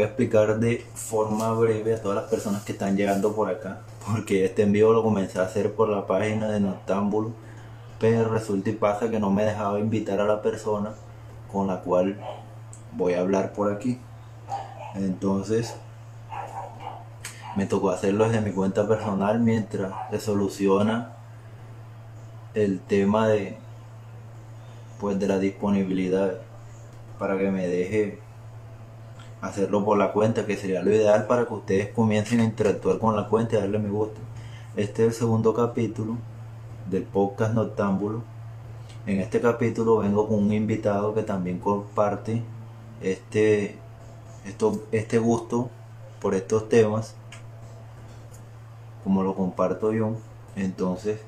Voy a explicar de forma breve a todas las personas que están llegando por acá, porque este envío lo comencé a hacer por la página de Noctámbulo, pero resulta y pasa que no me dejaba invitar a la persona con la cual voy a hablar por aquí. Entonces, me tocó hacerlo desde mi cuenta personal mientras se soluciona el tema de pues de la disponibilidad para que me deje hacerlo por la cuenta que sería lo ideal para que ustedes comiencen a interactuar con la cuenta y darle me gusta. Este es el segundo capítulo del podcast Noctámbulo. En este capítulo vengo con un invitado que también comparte este esto, este gusto por estos temas como lo comparto yo. Entonces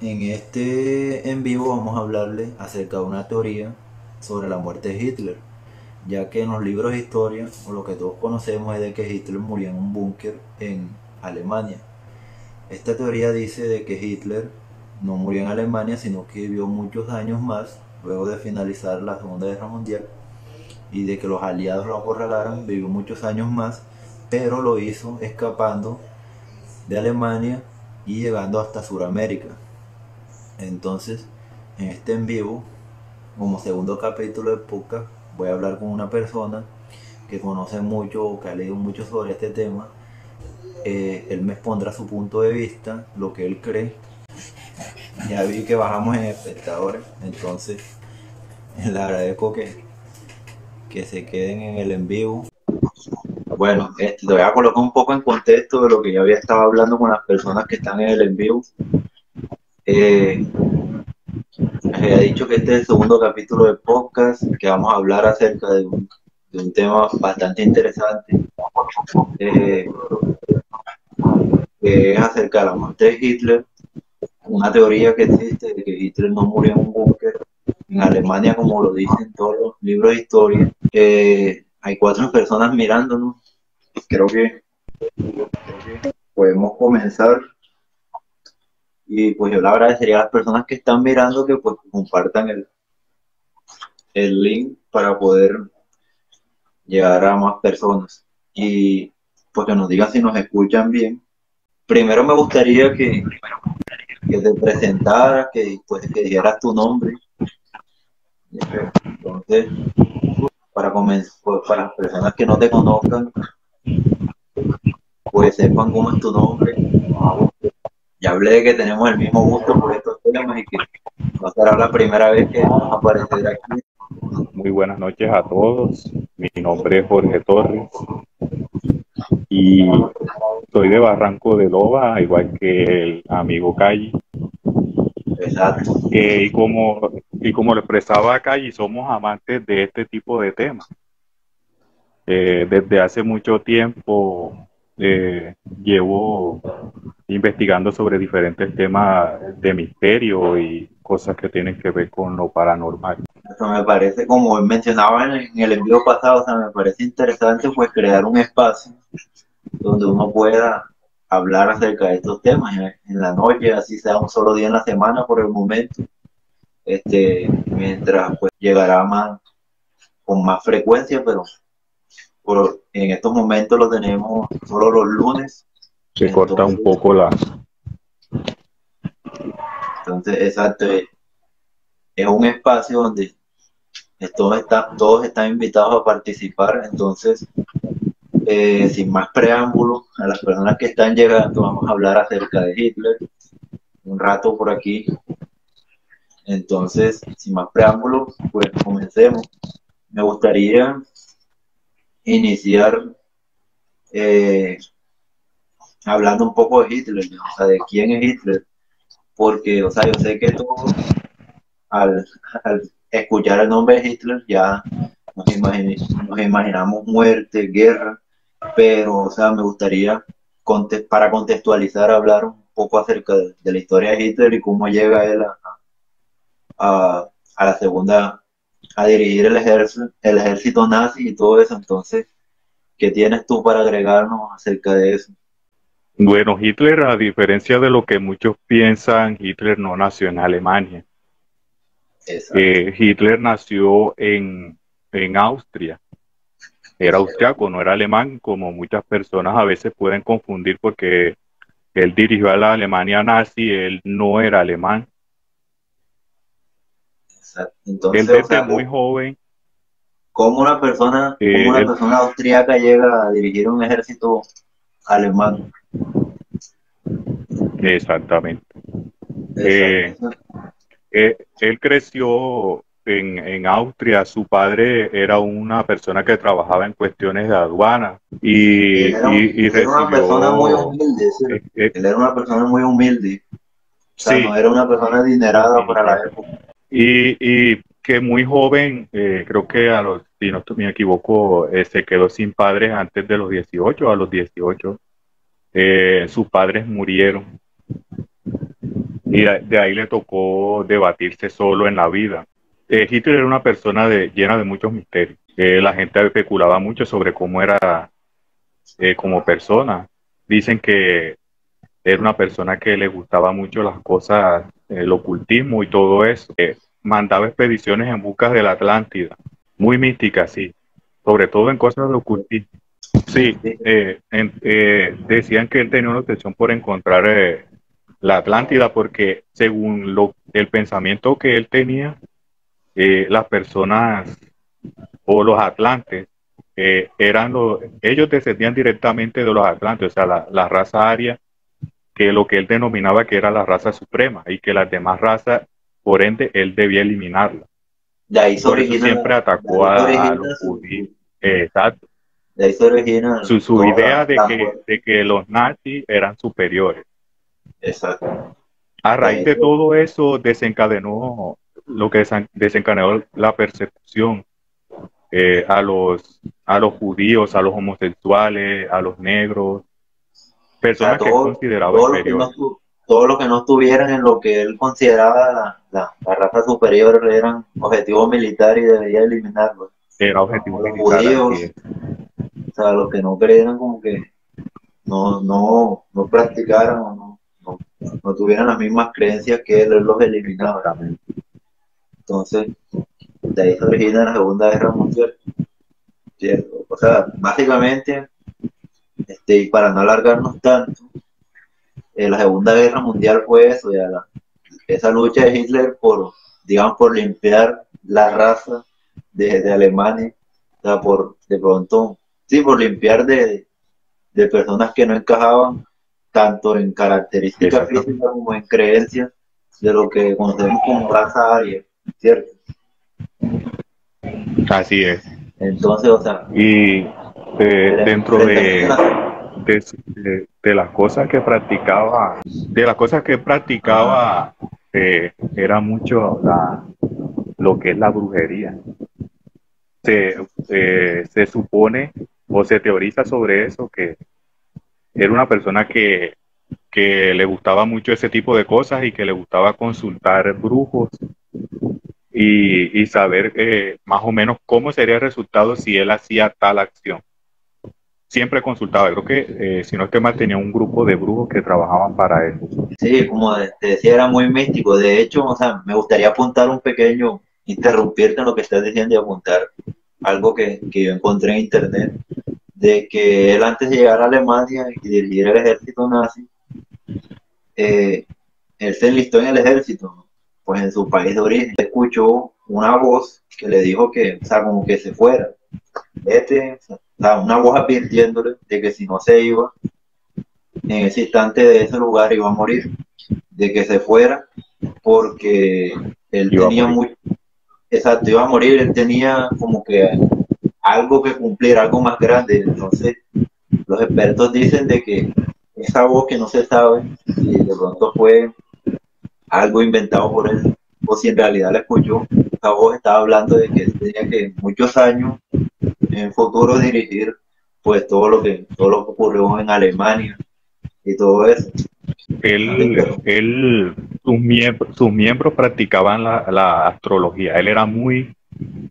en este en vivo vamos a hablarle acerca de una teoría sobre la muerte de Hitler, ya que en los libros de historia, o lo que todos conocemos es de que Hitler murió en un búnker en Alemania. Esta teoría dice de que Hitler no murió en Alemania, sino que vivió muchos años más luego de finalizar la Segunda Guerra Mundial y de que los aliados lo acorralaran, vivió muchos años más, pero lo hizo escapando de Alemania y llegando hasta Sudamérica. Entonces, en este en vivo, como segundo capítulo de podcast, voy a hablar con una persona que conoce mucho o que ha leído mucho sobre este tema. Eh, él me expondrá su punto de vista, lo que él cree. Ya vi que bajamos en espectadores, entonces le agradezco que, que se queden en el en vivo. Bueno, este, te voy a colocar un poco en contexto de lo que ya había estado hablando con las personas que están en el en vivo. Eh, había dicho que este es el segundo capítulo de podcast, que vamos a hablar acerca de un, tema bastante interesante, eh, que es acerca de la muerte de Hitler, una teoría que existe de que Hitler no murió en un búnker en Alemania, como lo dicen todos los libros de historia. Hay cuatro personas mirándonos. Creo que podemos comenzar. Y pues yo le agradecería a las personas que están mirando que pues compartan el, el link para poder llegar a más personas. Y pues que nos digan si nos escuchan bien. Primero me gustaría que, que te presentaras, que, pues, que dijeras tu nombre. Entonces, para comenzar, pues, para las personas que no te conozcan, pues sepan cómo es tu nombre, ya hablé de que tenemos el mismo gusto por estos temas y que no será la primera vez que vamos a aparecer aquí. Muy buenas noches a todos. Mi nombre es Jorge Torres y soy de Barranco de Loba, igual que el amigo Calle. Exacto. y, como, y como lo expresaba Calle, somos amantes de este tipo de temas. Eh, desde hace mucho tiempo eh, llevo investigando sobre diferentes temas de misterio y cosas que tienen que ver con lo paranormal. Eso me parece, como mencionaba en, el envío pasado, o sea, me parece interesante pues crear un espacio donde uno pueda hablar acerca de estos temas en, la noche, así sea un solo día en la semana por el momento, este, mientras pues llegará más con más frecuencia, pero por, en estos momentos lo tenemos solo los lunes. Se corta un poco la... Entonces, exacto, es un espacio donde todos, están, todos están invitados a participar, entonces, eh, sin más preámbulos, a las personas que están llegando, vamos a hablar acerca de Hitler, un rato por aquí. Entonces, sin más preámbulos, pues comencemos. Me gustaría iniciar eh, hablando un poco de Hitler, o sea, de quién es Hitler, porque, o sea, yo sé que todos al, escuchar el nombre de Hitler ya nos, imaginamos muerte, guerra, pero, o sea, me gustaría, para contextualizar, hablar un poco acerca de, la historia de Hitler y cómo llega él a, a la segunda a dirigir el ejército, el ejército nazi y todo eso. Entonces, ¿qué tienes tú para agregarnos acerca de eso? Bueno, Hitler, a diferencia de lo que muchos piensan, Hitler no nació en Alemania. Eh, Hitler nació en, en Austria. Era austriaco, no era alemán, como muchas personas a veces pueden confundir porque él dirigió a la Alemania nazi, él no era alemán. Entonces, él desde muy joven. ¿Cómo una persona, eh, una persona austriaca llega a dirigir un ejército alemán? Exactamente. Eh, eh, él creció en, Austria, su padre era una persona que trabajaba en cuestiones de aduana y, era, una persona muy humilde, eh, eh, él era una persona muy humilde. no era una persona adinerada para la época. Y, que muy joven, creo que a los, si no me equivoco, se quedó sin padres antes de los 18, a los 18, sus padres murieron. Y de ahí le tocó debatirse solo en la vida. Eh, Hitler era una persona de, llena de muchos misterios. Eh, la gente especulaba mucho sobre cómo era eh, como persona. Dicen que era una persona que le gustaba mucho las cosas, el ocultismo y todo eso. mandaba expediciones en busca de la Atlántida. Muy mística, sí. Sobre todo en cosas de ocultismo. Sí, decían que él tenía una obsesión por encontrar la Atlántida porque según lo, el pensamiento que él tenía, eh, las personas o los atlantes eh, eran los, ellos descendían directamente de los atlantes, o sea, la, raza aria, que lo que él denominaba que era la raza suprema y que las demás razas, por ende, él debía eliminarla. De ahí siempre atacó a, los judíos. exacto. De ahí se origina su, su idea de que, de que los nazis eran superiores. Exacto. A raíz de todo eso desencadenó lo que desencadenó la persecución eh, a, los, a los judíos, a los homosexuales, a los negros, personas que consideraba inferiores. todo lo que no estuvieran en lo que él consideraba la, raza superior eran objetivos militares y debería eliminarlos. Era objetivo militar. Judíos, o sea, los que no creyeran como que no, no, no practicaran o no, no, tuvieran las mismas creencias que él, los eliminaba. Entonces, de ahí se origina la Segunda Guerra Mundial. O sea, básicamente, este, y para no alargarnos tanto, eh, la Segunda Guerra Mundial fue eso, ya esa lucha de Hitler por, digamos, por limpiar la raza de, Alemania, o sea, por, de pronto, sí, por limpiar de, de personas que no encajaban tanto en características físicas como en creencias de lo que conocemos como raza aria. ¿cierto? Así es. Entonces, o sea... Y eh, dentro de, de, las cosas que practicaba, de las cosas que practicaba, eh, era mucho la, lo que es la brujería. Se, eh, se supone o se teoriza sobre eso que era una persona que, que le gustaba mucho ese tipo de cosas y que le gustaba consultar brujos y, saber eh, más o menos cómo sería el resultado si él hacía tal acción. Siempre consultaba, creo que eh, si no es que más tenía un grupo de brujos que trabajaban para él. Sí, como te decía, era muy místico. De hecho, o sea, me gustaría apuntar un pequeño, interrumpirte en lo que estás diciendo y apuntar algo que, que yo encontré en internet, de que él antes de llegar a Alemania y dirigir el ejército nazi, eh, él se enlistó en el ejército, pues en su país de origen, escuchó una voz que le dijo que, o sea, como que se fuera. Este, o sea, una voz advirtiéndole de que si no se iba, en ese instante de ese lugar iba a morir, de que se fuera, porque él tenía muy, exacto, iba a morir, él tenía como que algo que cumplir, algo más grande, entonces los expertos dicen de que esa voz que no se sabe, si de pronto fue algo inventado por él, o si en realidad la escuchó. Esa voz estaba hablando de que tenía que muchos años en futuro dirigir pues todo lo que todo lo que ocurrió en Alemania y todo eso. Él, él sus, miembros, sus miembros practicaban la, astrología. Él era muy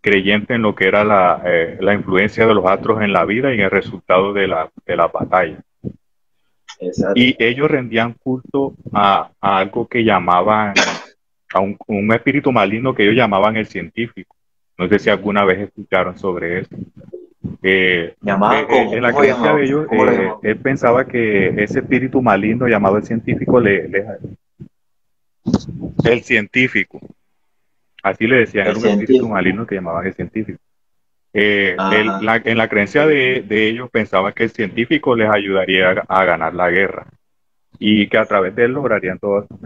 creyente en lo que era la, eh, la, influencia de los astros en la vida y en el resultado de la, de la batalla. Y ellos rendían culto a, algo que llamaban, a un, espíritu maligno que ellos llamaban el científico. No sé si alguna vez escucharon sobre eso. Eh, eh, eh, en la creencia de ellos, él pensaba que ese espíritu maligno llamado el científico le, el científico, así le decían, era un espíritu maligno que llamaban el científico. en la creencia de, ellos pensaba que el científico les ayudaría a, ganar la guerra y que a través de él lograrían todo eso.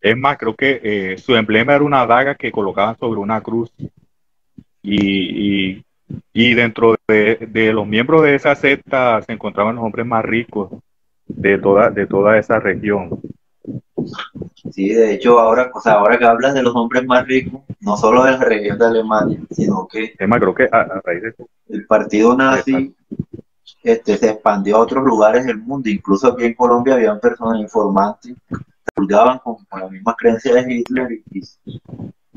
Es más, creo que su emblema era una daga que colocaban sobre una cruz y, y, dentro de, los miembros de esa secta se encontraban los hombres más ricos de toda, de toda esa región. Sí, de hecho, ahora, o sea, ahora que hablas de los hombres más ricos, no solo de la región de Alemania, sino que, es más, creo que a, raíz de el partido nazi este, se expandió a otros lugares del mundo, incluso aquí en Colombia habían personas informantes que con, con la misma creencia de Hitler y,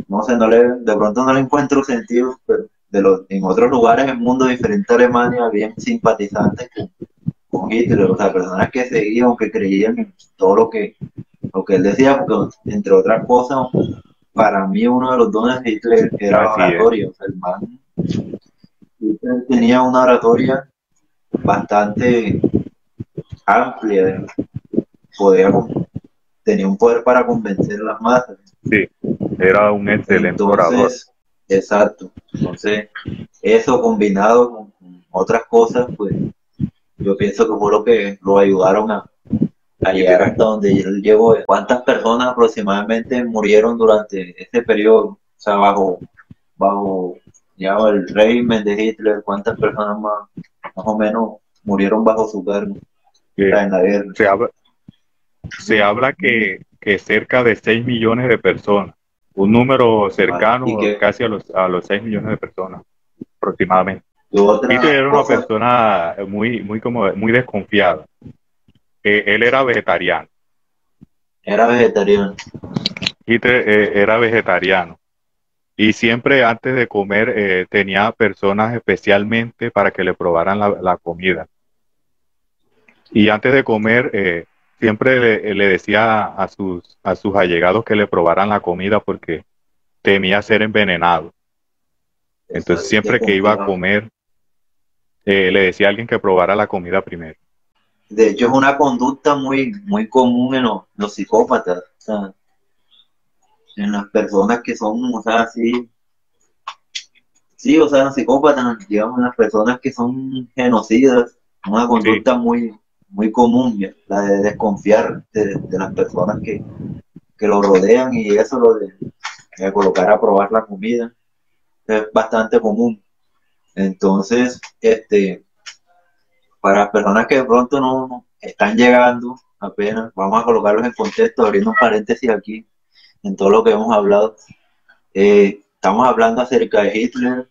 no sé, no le, de pronto no le encuentro sentido, pero de los, en otros lugares del mundo diferente a Alemania había simpatizantes con, Hitler, o sea, personas que seguían que creían en todo lo que, lo que él decía, porque entre otras cosas, para mí uno de los dones de Hitler era la oratoria, o sea, el man Hitler tenía una oratoria bastante amplia, podía, tenía un poder para convencer a las masas. Sí era un excelente orador. Exacto. Entonces, eso combinado con, otras cosas, pues yo pienso que fue lo que lo ayudaron a, llegar hasta donde él llegó. ¿Cuántas personas aproximadamente murieron durante ese periodo? O sea, bajo, bajo ya el régimen de Hitler, ¿cuántas personas más, más o menos murieron bajo su cargo? en la guerra? Se habla, se habla que, que cerca de 6 millones de personas un número cercano casi a los, a los 6 millones de personas aproximadamente. Peter era una persona muy, muy, como, muy desconfiada. Eh, él era vegetariano. Era vegetariano. Eh, era vegetariano. Y siempre antes de comer eh, tenía personas especialmente para que le probaran la, la comida. Y antes de comer siempre le, decía a sus, a sus allegados que le probaran la comida porque temía ser envenenado. Entonces siempre que iba a comer, eh, le decía a alguien que probara la comida primero. De hecho es una conducta muy, muy común en los, psicópatas, en las personas que son, o sea, así, sí, o sea, los psicópatas, digamos, las personas que son genocidas, una conducta muy, muy común, la de desconfiar de, las personas que, lo rodean y eso lo de, colocar a probar la comida es bastante común. Entonces, este, para personas que de pronto no, están llegando apenas, vamos a colocarlos en contexto, abriendo un paréntesis aquí en todo lo que hemos hablado. Eh, estamos hablando acerca de Hitler,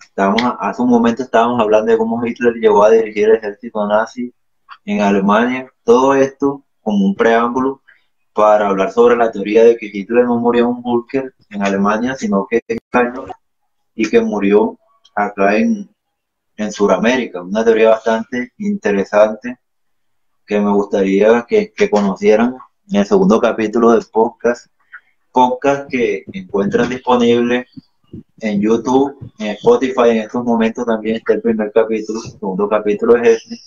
estamos, hace un momento estábamos hablando de cómo Hitler llegó a dirigir el ejército nazi en Alemania. Todo esto como un preámbulo para hablar sobre la teoría de que Hitler no murió en un búnker en Alemania, sino que y que murió acá en, en Sudamérica. Una teoría bastante interesante que me gustaría que, que conocieran en el segundo capítulo del podcast. Podcast que encuentran disponible en YouTube, en Spotify, en estos momentos también está el primer capítulo, el segundo capítulo es este.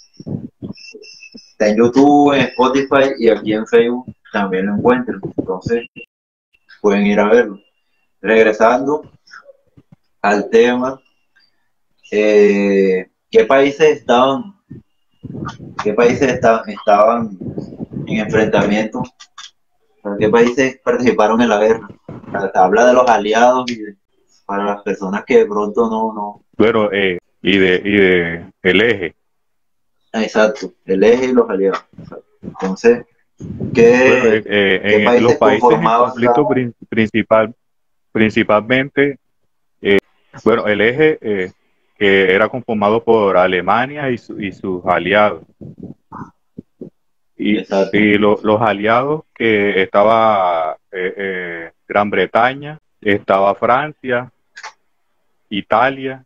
Está en YouTube, en Spotify y aquí en Facebook también lo encuentran. Entonces, pueden ir a verlo. Regresando al tema, eh, ¿qué países estaban, qué países estaban, estaban en enfrentamiento? ¿Qué países participaron en la guerra? Habla de los aliados y de, para las personas que de pronto no... no... Bueno, eh, y, de, y de el eje. Exacto, el eje y los aliados. Entonces, ¿qué, eh, eh, ¿qué países los países en conflicto principal, principalmente, bueno, el eje que era conformado por Alemania y, y sus aliados. Y, y los aliados que estaba Gran Bretaña, estaba Francia, Italia,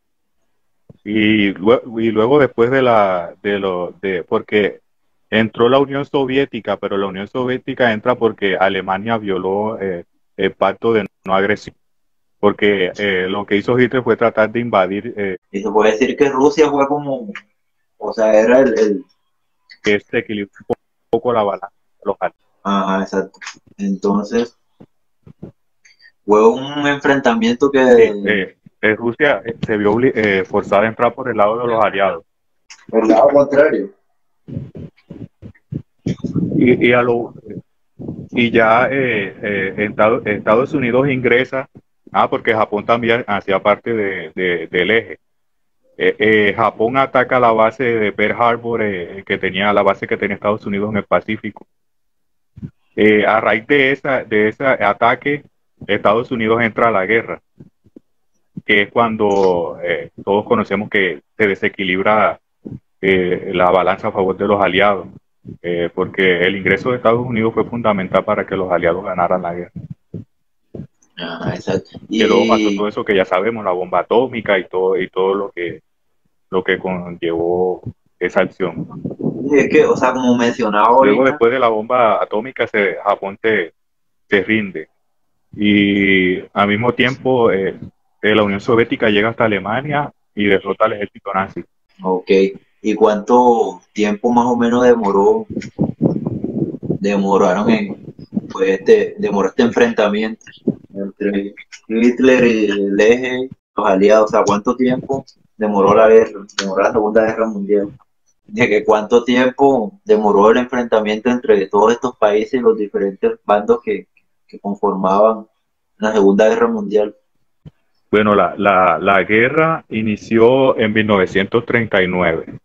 y, luego después de la, de lo, de, porque entró la Unión Soviética, pero la Unión Soviética entra porque Alemania violó eh, el pacto de no agresión. Porque eh, lo que hizo Hitler fue tratar de invadir. Eh, y se puede decir que Rusia fue como, o sea, era el, el... que se equilibró un poco la balanza local. Ajá, exacto. Entonces, fue un enfrentamiento que... Eh, Rusia se vio forzada a entrar por el lado de los aliados. Por el lado contrario. Y, y, a lo, y ya Estados Unidos ingresa Ah, porque Japón también hacía parte de, del eje. Eh, eh, Japón ataca la base de Pearl Harbor, eh, que tenía la base que tenía Estados Unidos en el Pacífico. a raíz de, esa, de ese ataque, Estados Unidos entra a la guerra, que es cuando todos conocemos que se desequilibra la balanza a favor de los aliados, porque el ingreso de Estados Unidos fue fundamental para que los aliados ganaran la guerra. Ah, exacto. Y luego pasó todo eso que ya sabemos, la bomba atómica y todo, y todo lo que lo que conllevó esa acción. es que, o sea, como mencionaba Luego después de la bomba atómica, se, Japón se, rinde. Y al mismo tiempo, eh, la Unión Soviética llega hasta Alemania y derrota al ejército nazi. Ok. ¿Y cuánto tiempo más o menos demoró? Demoraron en, pues este, demoró este enfrentamiento entre Hitler y el eje, los aliados, o sea, ¿cuánto tiempo demoró la guerra, demoró la Segunda Guerra Mundial? De que cuánto tiempo demoró el enfrentamiento entre todos estos países los diferentes bandos que, conformaban la Segunda Guerra Mundial. Bueno, la, la, la guerra inició en 1939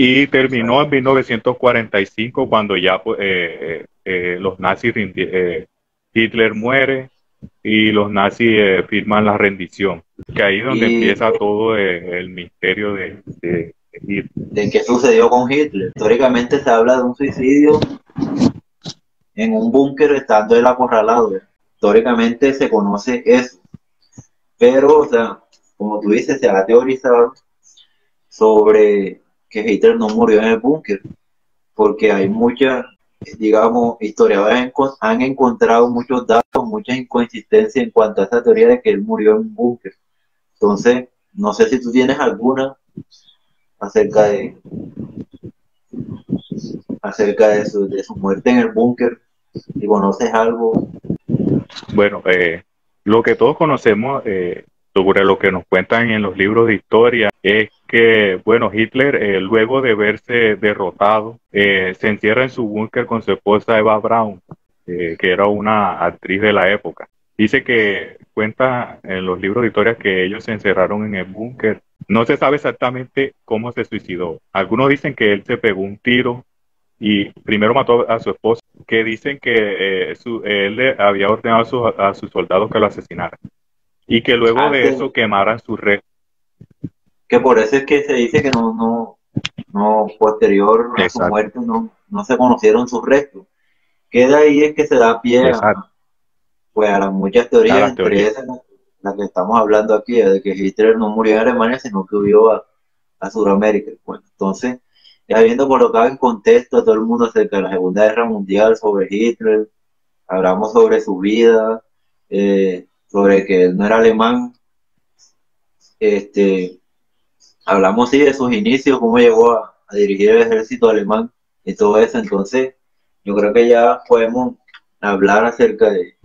y terminó en 1945 cuando ya pues, eh, eh, eh, los nazis Hitler muere y los nazis eh, firman la rendición, que ahí es donde empieza todo eh, el, misterio de, de, Hitler. ¿De qué sucedió con Hitler? Históricamente se habla de un suicidio en un búnker estando él acorralado. Históricamente se conoce eso. Pero, o sea, como tú dices, se ha teorizado sobre que Hitler no murió en el búnker, porque hay muchas digamos, historiadores han encontrado muchos datos, muchas inconsistencias en cuanto a esa teoría de que él murió en un búnker. Entonces, no sé si tú tienes alguna acerca de acerca de su, de su muerte en el búnker, si conoces algo. Bueno, eh, lo que todos conocemos eh, sobre lo que nos cuentan en los libros de historia es que, bueno, Hitler, eh, luego de verse derrotado, eh, se encierra en su búnker con su esposa Eva Braun, eh, que era una actriz de la época. Dice que cuenta en los libros de historia que ellos se encerraron en el búnker. No se sabe exactamente cómo se suicidó. Algunos dicen que él se pegó un tiro y primero mató a su esposa, que dicen que él había ordenado a, a sus soldados que lo asesinaran y que luego ah, de eso quemaran su red que por eso es que se dice que no, no, no posterior a su muerte no, no se conocieron sus restos. Queda ahí es que se da pie a, pues, a las muchas teorías, entre esas las que estamos hablando aquí, de que Hitler no murió en Alemania, sino que huyó a, a Sudamérica. Bueno, entonces, habiendo colocado en contexto a todo el mundo acerca de la Segunda Guerra Mundial, sobre Hitler, hablamos sobre su vida, eh, sobre que él no era alemán, este, hablamos sí de sus inicios, cómo llegó a, dirigir el ejército alemán y todo eso, entonces yo creo que ya podemos hablar acerca de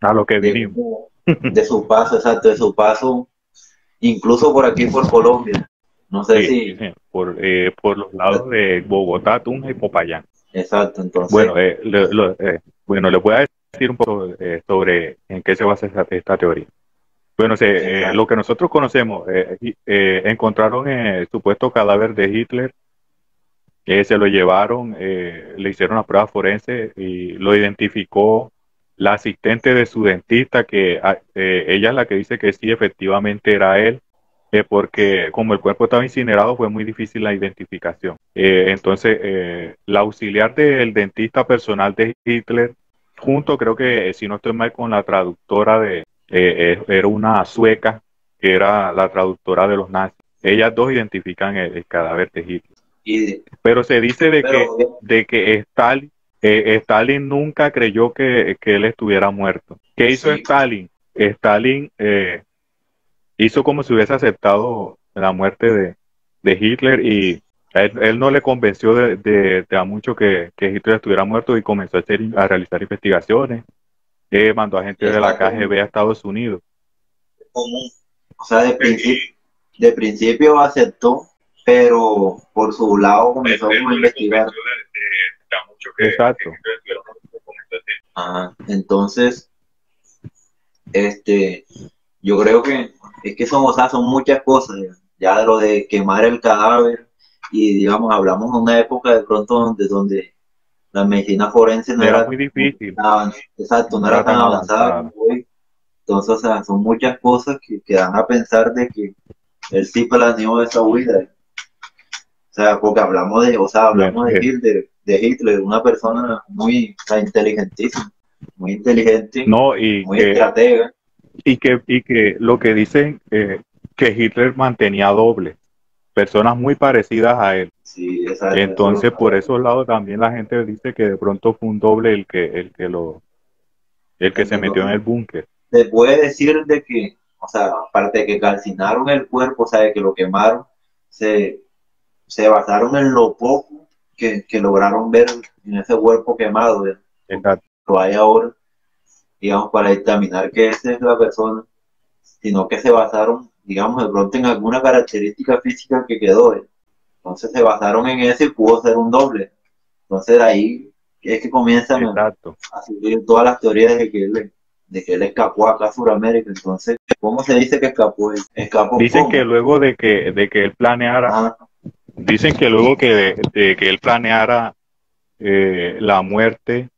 a lo que vinimos. De, su paso, exacto, de su paso, incluso por aquí, por Colombia. No sé si... por, eh, por los lados de Bogotá, Tunja y Popayán. Exacto, entonces... Bueno, eh, eh, bueno, le voy a decir un poco sobre en qué se basa esta teoría. Bueno, eh, lo que nosotros conocemos, eh, eh, encontraron el supuesto cadáver de Hitler, se lo llevaron, le hicieron una prueba forense y lo identificó la asistente de su dentista, que ah, ella es la que dice que sí, efectivamente era él, porque como el cuerpo estaba incinerado fue muy difícil la identificación. entonces, la auxiliar del dentista personal de Hitler, junto creo que, si no estoy mal, con la traductora de, eh, era una sueca que era la traductora de los nazis. Ellas dos identifican el, cadáver de Hitler. pero se dice de que, de que Stalin, eh, Stalin nunca creyó que, él estuviera muerto. ¿Qué hizo Stalin? Stalin eh, hizo como si hubiese aceptado la muerte de, de Hitler y él, no le convenció de, a mucho que, Hitler estuviera muerto y comenzó a, hacer, a realizar investigaciones. Eh, mandó a gente de la KGB a Estados Unidos. O sea, de principio, de principio aceptó, pero por su lado comenzó a investigar. Exacto. entonces, este, yo creo que es que son, o sea, son muchas cosas. Ya, de lo de quemar el cadáver y digamos, hablamos de una época de pronto donde, donde la medicina forense no era, muy difícil. exacto, no, era, tan avanzada como hoy. Entonces, o sea, son muchas cosas que, que dan a pensar de que él sí planeó esa huida. O sea, porque hablamos de, o sea, hablamos de Hitler, de Hitler, una persona muy inteligentísima, muy inteligente, no, y muy estratega. Y que, y que lo que dicen eh, que Hitler mantenía doble personas muy parecidas a él. Sí, Entonces, por esos lados también la gente dice que de pronto fue un doble el que, el que lo, el que se metió en el búnker. Se puede decir de que, o sea, aparte de que calcinaron el cuerpo, o sea, de que lo quemaron, se, se basaron en lo poco que, lograron ver en ese cuerpo quemado. Exacto. Lo hay ahora, digamos, para dictaminar que esa es la persona, sino que se basaron digamos, de pronto en alguna característica física que quedó. ¿eh? Entonces se basaron en eso y pudo ser un doble. Entonces de ahí es que comienzan a, subir todas las teorías de que él, de que él escapó acá a Sudamérica. Entonces, ¿cómo se dice que escapó? ¿Escapó dicen que luego de que, de que él planeara, ah. dicen que luego que, de, que él planeara eh, la muerte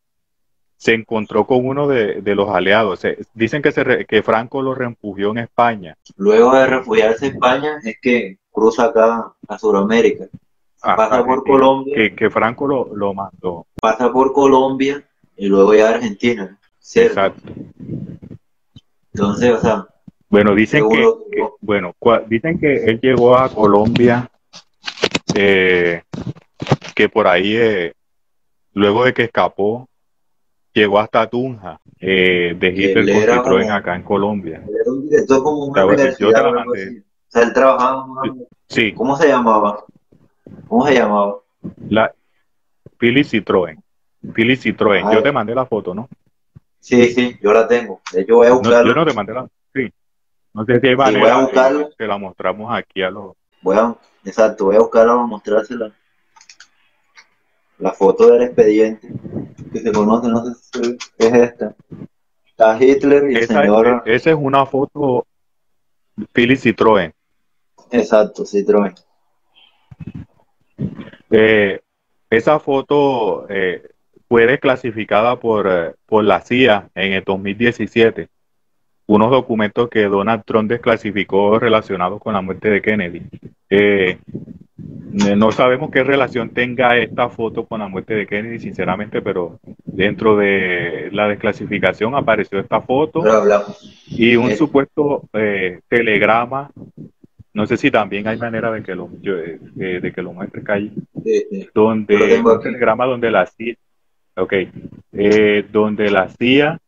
se encontró con uno de, los aliados. dicen que, se que Franco lo refugió en España. Luego de refugiarse en España es que cruza acá a Sudamérica. pasa por Colombia. Que, Franco lo, lo, mandó. Pasa por Colombia y luego ya a Argentina. Exacto. Entonces, o sea. Bueno, dicen que, bueno, dicen que él llegó a Colombia, eh, que por ahí, eh, luego de que escapó, llegó hasta Tunja eh, de Hitler Citroën acá en Colombia. Era un director como una sea, él trabajaba Sí. ¿Cómo se llamaba? ¿Cómo se llamaba? La Philly Citroën. Philly Citroën. yo te mandé la foto, ¿no? Sí, sí, yo la tengo. Hecho, voy a buscarla. No, yo no te mandé la Sí. No sé si hay manera. voy a buscarla. Te la mostramos aquí a los. Voy a, exacto, voy a buscarla para mostrársela la foto del expediente que se conoce, no sé si es esta. Está Hitler y el señor. Esa es una foto Philly Citroën. Exacto, Citroën. Eh, esa foto eh, fue desclasificada por, eh, por la CIA en el 2017. Unos documentos que Donald Trump desclasificó relacionados con la muerte de Kennedy. Eh, no sabemos qué relación tenga esta foto con la muerte de Kennedy, sinceramente, pero dentro de la desclasificación apareció esta foto y un supuesto eh, telegrama. No sé si también hay manera de que lo, eh, de que lo muestre calle. Donde un telegrama donde la CIA, okay, eh, donde la CIA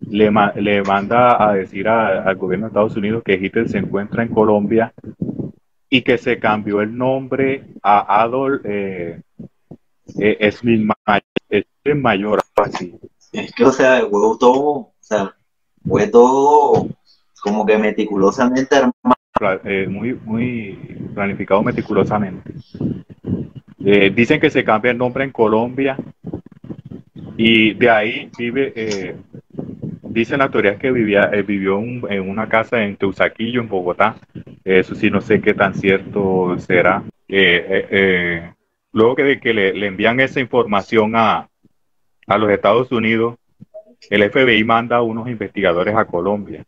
le, le manda a decir al gobierno de Estados Unidos que Hitler se encuentra en Colombia y que se cambió el nombre a Adolf eh, eh, Mayor, así. Es que, o sea, el huevo todo, o sea, fue todo como que meticulosamente armado. Eh, muy, muy planificado meticulosamente. Eh, dicen que se cambia el nombre en Colombia y de ahí vive, eh, dicen las teorías que vivía, vivió en una casa en Teusaquillo, en Bogotá, eso sí, no sé qué tan cierto será. Eh, eh, eh, luego que, que le, envían esa información a, los Estados Unidos, el FBI manda a unos investigadores a Colombia.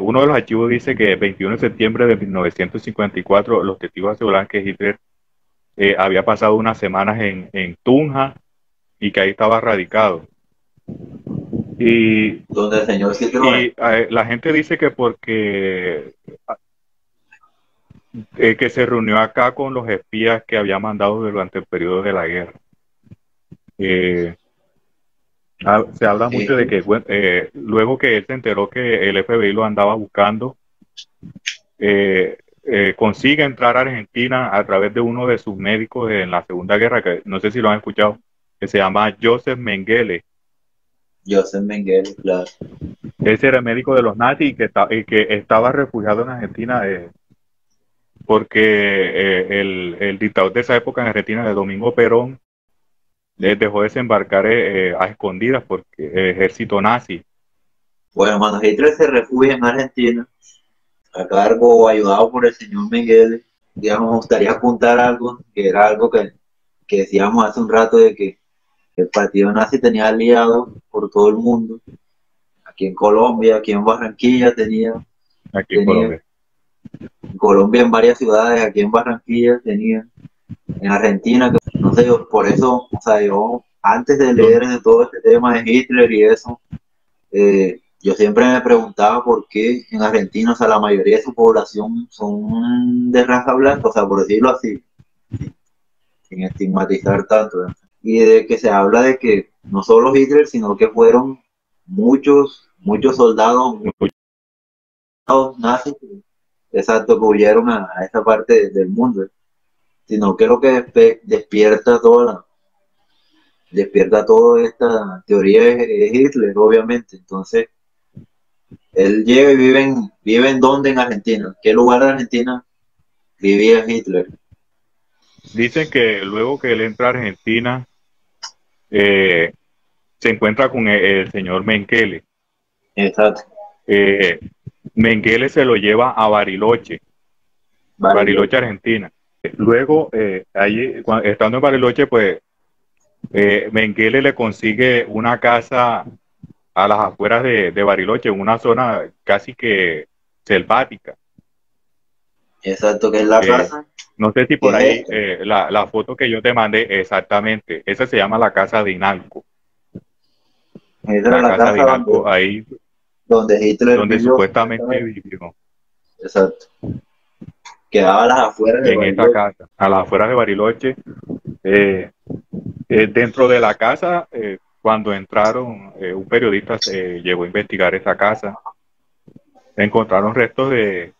Uno de los archivos dice que el 21 de septiembre de 1954 los testigos aseguran que Hitler había pasado unas semanas en, en Tunja y que ahí estaba radicado. Y, donde el señor y eh, la gente dice que porque eh, que se reunió acá con los espías que había mandado durante el periodo de la guerra. Eh, Ah, se habla mucho de que eh, luego que él se enteró que el FBI lo andaba buscando, eh, eh, consigue entrar a Argentina a través de uno de sus médicos en la Segunda Guerra, que no sé si lo han escuchado, que se llama Joseph Mengele. Joseph Mengele, claro. Ese era el médico de los nazis y que, que estaba refugiado en Argentina porque el, el dictador de esa época en Argentina, de Domingo Perón, dejó desembarcar eh, a escondidas porque el ejército nazi. Bueno, cuando Hitler se refugia en Argentina, a cargo o ayudado por el señor Miguel, digamos, me gustaría apuntar algo, que era algo que, que decíamos hace un rato de que el partido nazi tenía aliados por todo el mundo. Aquí en Colombia, aquí en Barranquilla tenía. Aquí en Colombia. En Colombia, en varias ciudades, aquí en Barranquilla tenía. En Argentina, sé, por eso, o sea, yo antes de leer de todo este tema de Hitler y eso, eh, yo siempre me preguntaba por qué en Argentina, o sea, la mayoría de su población son de raza blanca, o sea, por decirlo así, sin estigmatizar tanto. Y de que se habla de que no solo Hitler, sino que fueron muchos, muchos soldados, muchos nazis, exacto, que huyeron a, esa parte del mundo sino que lo que despierta toda la, despierta toda esta teoría es, Hitler, obviamente. Entonces, él llega y vive en, vive en dónde en Argentina. ¿Qué lugar de Argentina vivía Hitler? Dicen que luego que él entra a Argentina, eh, se encuentra con el, señor Mengele. Exacto. Eh, Mengele se lo lleva a Bariloche, Bariloche Argentina. Luego, eh, allí, estando en Bariloche, pues eh, Mengele le consigue una casa a las afueras de, Bariloche, en una zona casi que selvática. Exacto, que es la eh, casa. No sé si por ahí eh, la, foto que yo te mandé, exactamente, esa se llama la casa de Inalco. la, casa, de Inalco, donde, ahí donde Hitler donde supuestamente vivió. Exacto quedaba a las afueras de en esta casa, a las afueras de Bariloche. Eh, eh, dentro de la casa, eh, cuando entraron, un periodista llegó a investigar esa casa. Encontraron restos de,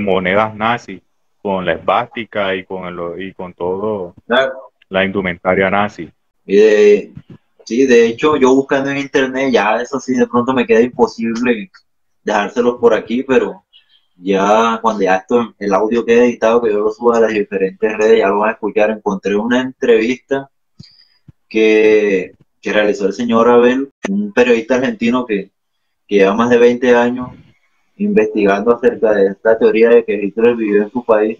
monedas nazis con la esvástica y con el, y con todo la indumentaria nazi. Y de, sí, de hecho, yo buscando en internet, ya eso sí, de pronto me queda imposible dejárselos por aquí, pero ya cuando ya esto, el audio quede editado, que yo lo suba a las diferentes redes, ya lo van a escuchar, encontré una entrevista que, que realizó el señor Abel, un periodista argentino que, que lleva más de 20 años investigando acerca de esta teoría de que Hitler vivió en su país.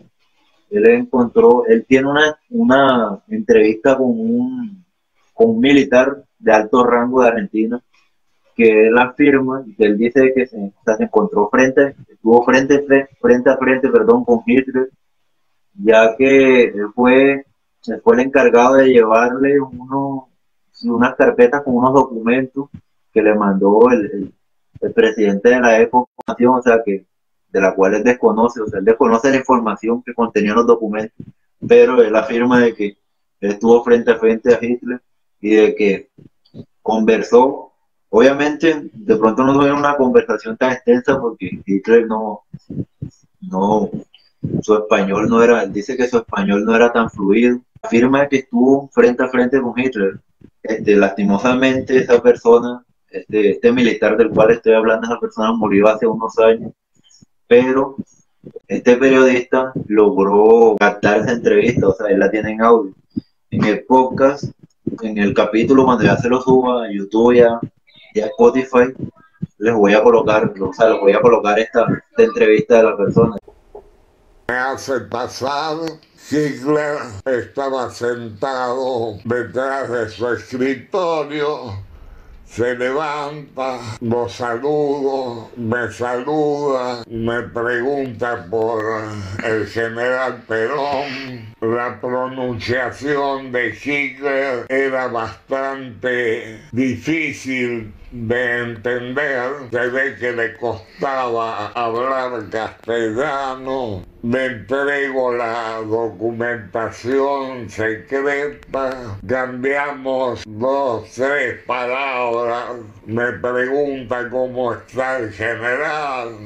Él encontró, él tiene una, una entrevista con un, con un militar de alto rango de Argentina que él afirma, que él dice que se, se encontró frente, estuvo frente, frente a frente, perdón, con Hitler, ya que fue, fue el encargado de llevarle uno, unas carpetas con unos documentos que le mandó el, el, presidente de la época, o sea, que de la cual él desconoce, o sea, él desconoce la información que contenían los documentos, pero él afirma de que estuvo frente a frente a Hitler y de que conversó Obviamente, de pronto no tuvieron una conversación tan extensa porque Hitler no, no, su español no era, dice que su español no era tan fluido. Afirma que estuvo frente a frente con Hitler. Este, lastimosamente, esa persona, este, este militar del cual estoy hablando, esa persona murió hace unos años, pero este periodista logró captar esa entrevista, o sea, él la tiene en audio. En el podcast, en el capítulo, cuando ya se lo suba a YouTube ya y a Spotify, les voy a colocar, o sea, les voy a colocar esta, entrevista de la persona. Hace pasar Hitler estaba sentado detrás de su escritorio se levanta, lo saludo, me saluda, me pregunta por el general Perón. La pronunciación de Hitler era bastante difícil de entender. Se ve que le costaba hablar castellano. Me entrego la documentación secreta, cambiamos dos, tres palabras, me pregunta cómo está el general,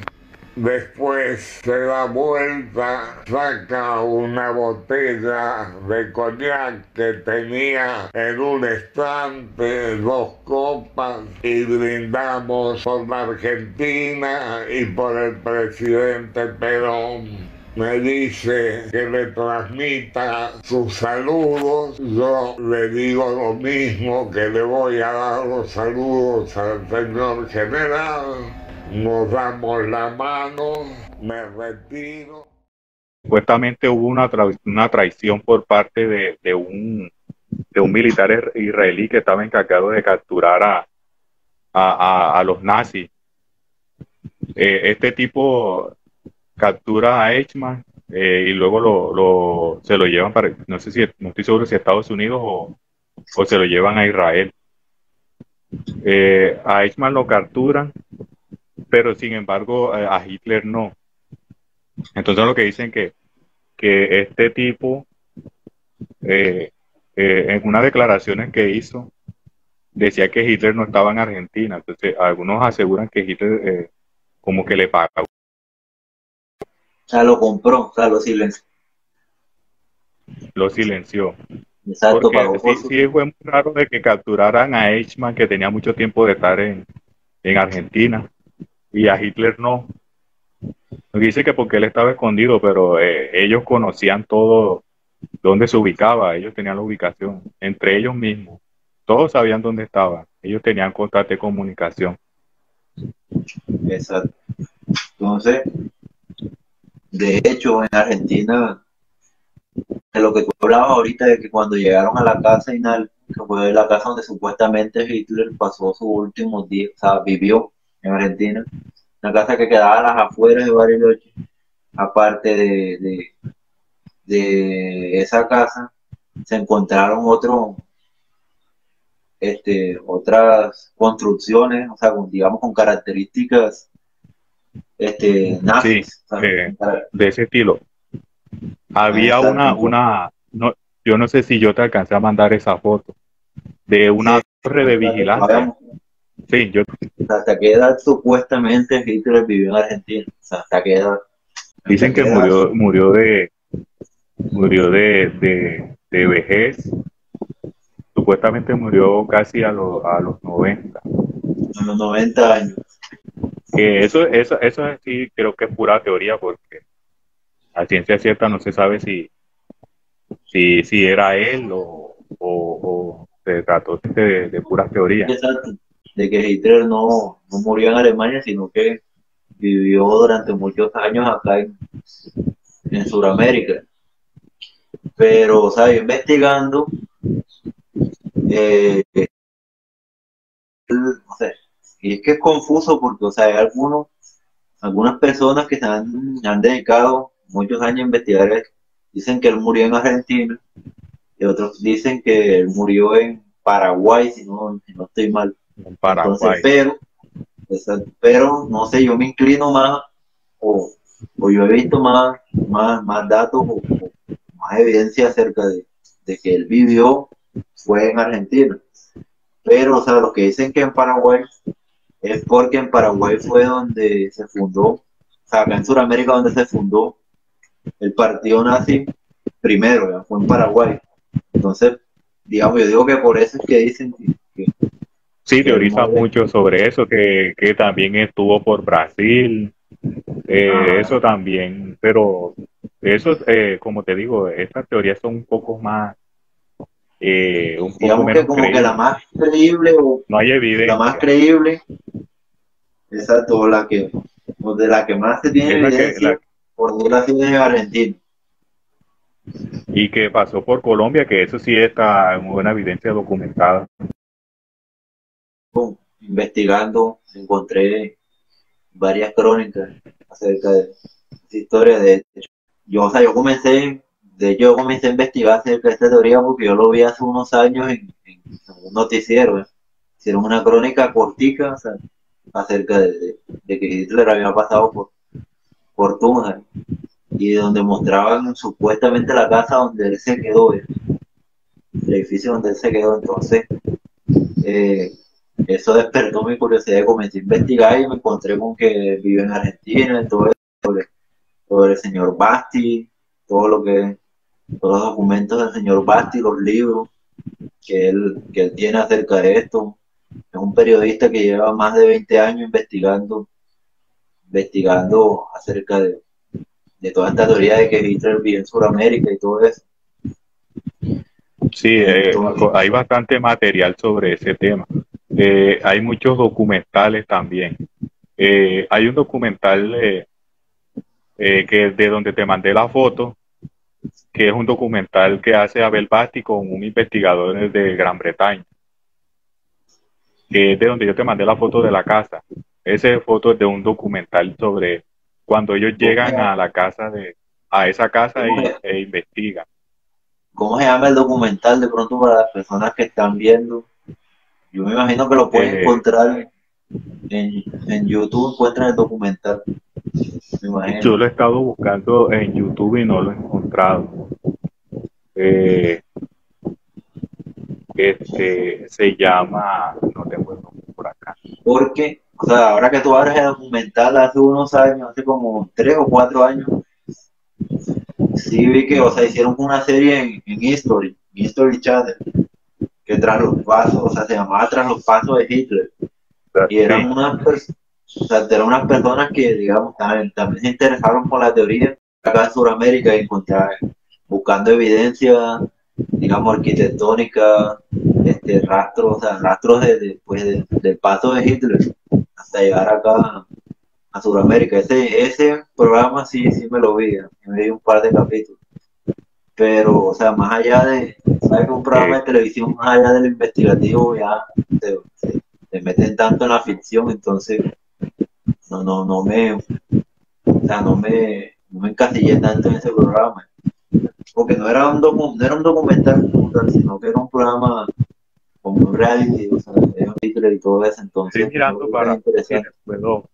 Después se da vuelta, saca una botella de coñac que tenía en un estante, dos copas y brindamos por la Argentina y por el presidente Perón me dice que le transmita sus saludos. Yo le digo lo mismo que le voy a dar los saludos al señor general nos damos la mano, me retiro. Supuestamente hubo una, una traición por parte de, un, de un militar israelí que estaba encargado de capturar a, a, los nazis. Eh, este tipo captura a Eichmann eh, y luego lo, lo, se lo llevan para, no sé si, no estoy seguro si a Estados Unidos o, o se lo llevan a Israel. Eh, a Eichmann lo capturan pero sin embargo eh, a Hitler no. Entonces lo que dicen que, que este tipo, en unas declaraciones que hizo, decía que Hitler no estaba en Argentina. Entonces algunos aseguran que Hitler como que le pagó. O sea, lo compró, o sea, lo silenció. Lo silenció. Exacto, Porque sí, sí, fue muy raro de que capturaran a Eichmann, que tenía mucho tiempo de estar en, en Argentina y a Hitler no. Dice que porque él estaba escondido, pero eh, ellos conocían todo dónde se ubicaba, ellos tenían la ubicación, entre ellos mismos. Todos sabían dónde estaba, ellos tenían contacto de comunicación. Exacto. Entonces, de hecho, en Argentina, de lo que tú hablabas ahorita, de que cuando llegaron a la casa Inal, que fue la casa donde supuestamente Hitler pasó sus últimos días, o sea, vivió, en Argentina, una casa que quedaba a las afueras de Bariloche, aparte de, de, esa casa, se encontraron otro, este, otras construcciones, o sea, digamos con características este, nazis. Eh, de ese estilo. Había una, una, no, yo no sé si yo te alcancé a mandar esa foto, de una torre de vigilancia. Sí, yo. ¿Hasta qué edad supuestamente Hitler vivió en Argentina? ¿Hasta qué edad? Dicen que murió, murió de murió de, de, vejez. Supuestamente murió casi a, los a los 90. A los 90 años. Que eso, eso, eso sí creo que es pura teoría porque a ciencia cierta no se sabe si, si, si era él o, o, se trató de, de puras teorías. Exacto de que Hitler no, murió en Alemania, sino que vivió durante muchos años acá en, en Sudamérica. Pero, o sea, investigando, eh, no sé, y es que es confuso porque, o sea, hay algunos, algunas personas que se han, han dedicado muchos años a investigar, dicen que él murió en Argentina, y otros dicen que él murió en Paraguay, si no, si no estoy mal. Pero, pero, no sé, yo me inclino más, o, yo he visto más, más, más datos o, más evidencia acerca de, que él vivió, fue en Argentina. Pero, o sea, los que dicen que en Paraguay es porque en Paraguay fue donde se fundó, o sea, acá en Sudamérica donde se fundó el partido nazi primero, fue en Paraguay. Entonces, digamos, yo digo que por eso es que dicen que, Sí, teoriza mucho sobre eso, que, también estuvo por Brasil, eh, ah. eso también, pero eso, eh, como te digo, estas teorías son un poco más, eh, un poco Digamos que como que la más creíble o no hay evidencia. la más creíble, exacto, la que, o de la que más se tiene evidencia, por decirlo así, de Argentina. Y que pasó por Colombia, que eso sí está en buena evidencia documentada investigando, encontré varias crónicas acerca de esta historia. De yo, o sea, yo comencé, de hecho, yo comencé a investigar acerca de esta teoría porque yo lo vi hace unos años en, un noticiero. ¿eh? Hicieron una crónica cortica acerca de, que Hitler había pasado por, por y donde mostraban supuestamente la casa donde él se quedó, el edificio donde él se quedó. Entonces, eh, eso despertó mi curiosidad comencé a investigar y me encontré con que vive en Argentina, todo eso, sobre, sobre el señor Basti, todo lo que, todos los documentos del señor Basti, los libros que él, que él tiene acerca de esto. Es un periodista que lleva más de 20 años investigando, investigando acerca de, de toda esta teoría de que Hitler vive en Sudamérica y todo eso. Sí, eh, hay bastante material sobre ese tema. Eh, hay muchos documentales también. Eh, hay un documental que de donde te mandé la foto, que es un documental que hace Abel Basti con un investigador de Gran Bretaña, que es de donde yo te mandé la foto de la casa. Esa foto es de un documental sobre cuando ellos llegan a la casa de, a esa casa y, e investigan. ¿Cómo se llama el documental de pronto para las personas que están viendo? Yo me imagino que lo pueden Eh, encontrar en, en YouTube, encuentran el documental. Me. Yo lo he estado buscando en YouTube y no lo he encontrado. Eh, este se llama, no tengo el nombre por acá. Porque, o sea, ahora que tú abres el documental hace unos años, hace como tres o cuatro años, sí vi que, o sea, hicieron una serie en, en History, History Channel, que tras los pasos, o sea, se llamaba Tras los pasos de Hitler. Y eran Sí, unas, pers- o sea, eran unas personas que, digamos, también, también se interesaron por la teoría acá en Sudamérica y encontrar, buscando evidencia, digamos, arquitectónica, este, rastros, o sea, rastros de, de, pues, de- del paso de Hitler hasta llegar acá a Sudamérica. Ese, ese programa sí, sí me lo vi, me vi un par de capítulos. Pero, o sea, más allá de, ¿sabes que un programa de televisión, más allá del investigativo, ya se, se- se meten tanto en la ficción, entonces no, no, no me, o sea, no me, no me encasillé tanto en ese programa. Porque no era un, docu- no era un documental sino que era un programa como un reality, o sea, era un Hitler y todo eso, entonces estoy mirando para si le puedo,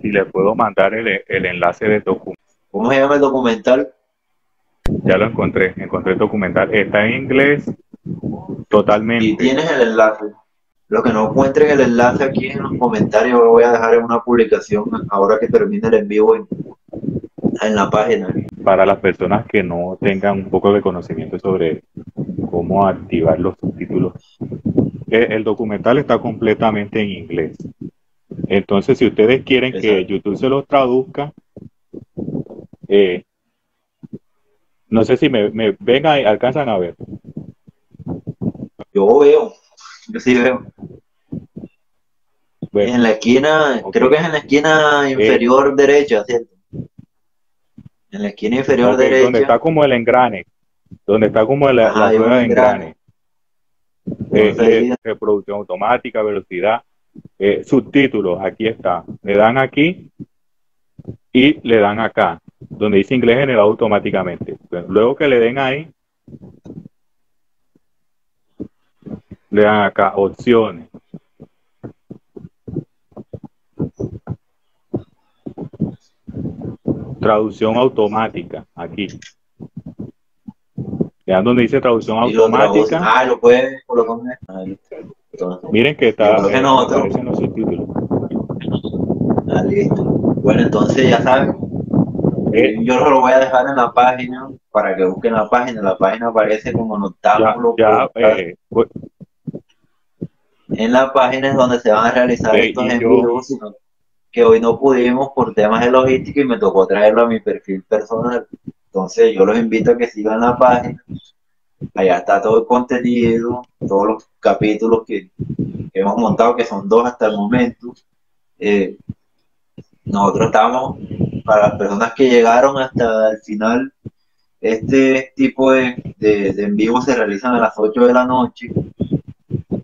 si le puedo mandar el, el enlace del documento. ¿Cómo se llama el documental? Ya lo encontré, encontré el documental. Está en inglés Y totalmente. tienes el enlace. Lo que no encuentren el enlace aquí en los comentarios, lo voy a dejar en una publicación ahora que termine el en vivo en, en la página. para las personas que no tengan un poco de conocimiento sobre cómo activar los subtítulos. Eh, El documental está completamente en inglés. Entonces, si ustedes quieren que. YouTube se los traduzca, eh, no sé si me, me ven ahí, alcanzan a ver. Yo veo, yo sí veo. Bueno, En la esquina, creo que es en la esquina inferior derecha, ¿cierto? En la esquina inferior ok, donde derecha. está como el engrane, donde está como la, Ajá, rueda de engrane. engrane. Eh, eh, reproducción automática, velocidad, eh, subtítulos, aquí está. Le dan aquí y le dan acá, donde dice inglés generado automáticamente. Luego que le den ahí, le dan acá opciones. Traducción automática, aquí. Le dan donde dice traducción automática. Ah, lo puedes colocar. Ahí. Entonces, Miren que está, eh, aparecen los subtítulos. ah, listo. Bueno, entonces ya saben. Eh, Yo lo voy a dejar en la página para que busquen la página. La página aparece como ya, noctámbulo. ya, eh, pues, En la página es donde se van a realizar estos y en yo- vivo, sino que hoy no pudimos por temas de logística y me tocó traerlo a mi perfil personal. Entonces yo los invito a que sigan la página. Allá está todo el contenido, todos los capítulos que, que hemos montado, que son dos hasta el momento. Eh, nosotros estamos, para las personas que llegaron hasta el final, este tipo de, de, de en vivo se realizan a las 8 de la noche,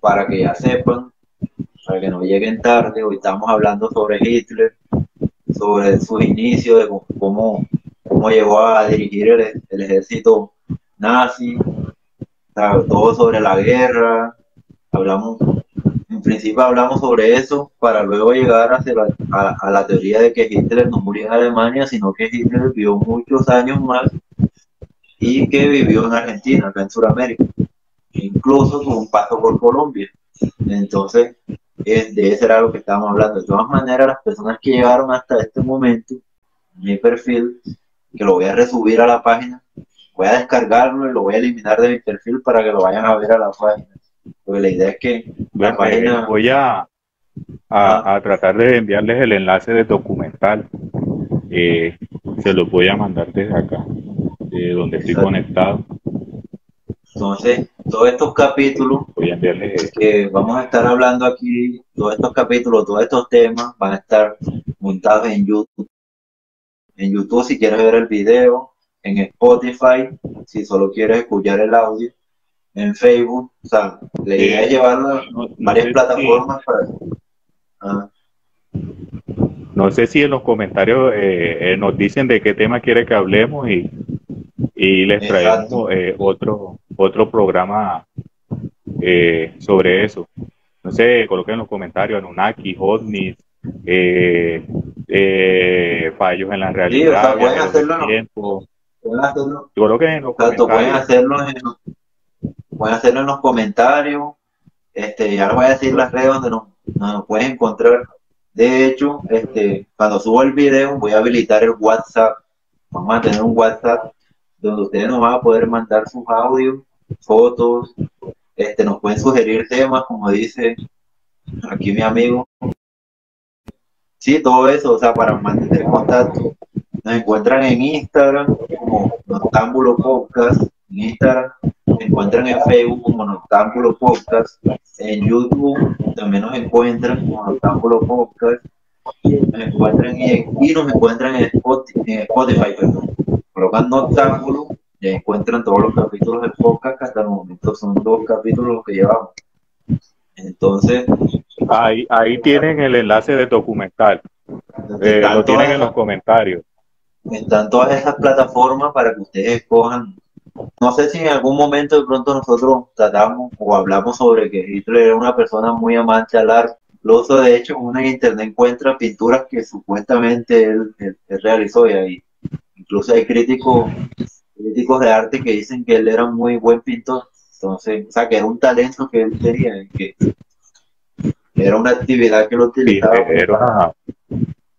para que ya sepan, para que no lleguen tarde. Hoy estamos hablando sobre Hitler, sobre sus inicios, de cómo- cómo, llegó a dirigir el, ejército nazi, todo sobre la guerra. Hablamos en principio hablamos sobre eso para luego llegar a, a la teoría de que Hitler no murió en Alemania, sino que Hitler vivió muchos años más y que vivió en Argentina, acá en Sudamérica. Incluso tuvo un paso por Colombia. Entonces, es- de eso era lo que estábamos hablando. De todas maneras, las personas que llegaron hasta este momento, mi perfil, que lo voy a resubir a la página, voy a descargarlo y lo voy a eliminar de mi perfil para que lo vayan a ver a la página. Porque la idea es que la eh, página... voy a, a, a tratar de enviarles el enlace del documental. Eh, se los voy a mandar desde acá, de donde estoy conectado. Entonces, todos estos capítulos Voy a enviarles que vamos a estar hablando aquí, todos estos capítulos, todos estos temas van a estar montados en YouTube. En YouTube si quieres ver el video, en Spotify si solo quieres escuchar el audio, en Facebook, o sea, la idea es llevarlo a no, no varias si- plataformas para... Ah, No sé si en los comentarios eh, eh, nos dicen de qué tema quiere que hablemos y, y les traemos eh, otro otro programa eh, sobre eso. No sé, coloquen en los comentarios Anunnaki, ovnis, eh, eh, fallos en la realidad, sea, pueden hacerlo, ¿no? tiempo. pueden hacerlo Coloquen en los Exacto, pueden comentarios. hacerlo en pueden hacerlo en los comentarios. Este, ya les voy a decir las redes donde nos, nos pueden encontrar. De hecho, este, cuando subo el video voy a habilitar el WhatsApp. Vamos a tener un WhatsApp donde ustedes nos van a poder mandar sus audios, fotos, este, nos pueden sugerir temas, como dice aquí mi amigo. Sí, todo eso, o sea, para mantener contacto. Nos encuentran en Instagram como Noctámbulo Podcast, en Instagram, nos encuentran en Facebook como Noctámbulo Podcast, en YouTube también nos encuentran como Noctámbulo Podcast, nos encuentran en- y nos encuentran en Spotify, en Spotify. Colocan Noctámbulo encuentran todos los capítulos del podcast, que hasta el momento son dos capítulos los que llevamos. Entonces, Ahí, ahí tienen el enlace del documental. Eh, lo tienen en los comentarios. están todas esas plataformas para que ustedes escojan. No sé si en algún momento de pronto nosotros tratamos o hablamos sobre que Hitler era una persona muy amante al arte. Incluso de hecho uno en internet encuentra pinturas que supuestamente él, él- él realizó y ahí incluso hay críticos críticos de arte que dicen que él era muy buen pintor. Entonces, o sea, que era un talento que él tenía, que era una actividad que lo Sí, utilizaba era una,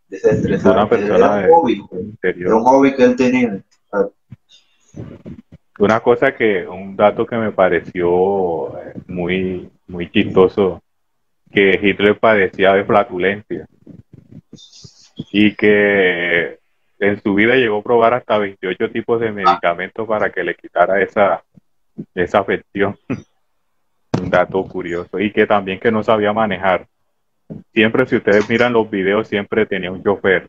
desestresar. una Era persona un hobby, era interior. un hobby que él tenía. Una cosa que, un dato que me pareció eh, muy, muy chistoso, que Hitler padecía de flatulencia y que en su vida llegó a probar hasta 28 tipos de medicamentos para que le quitara esa, esa afección. Un dato curioso. Y que también que no sabía manejar. Siempre, si ustedes miran los videos, siempre tenía un chofer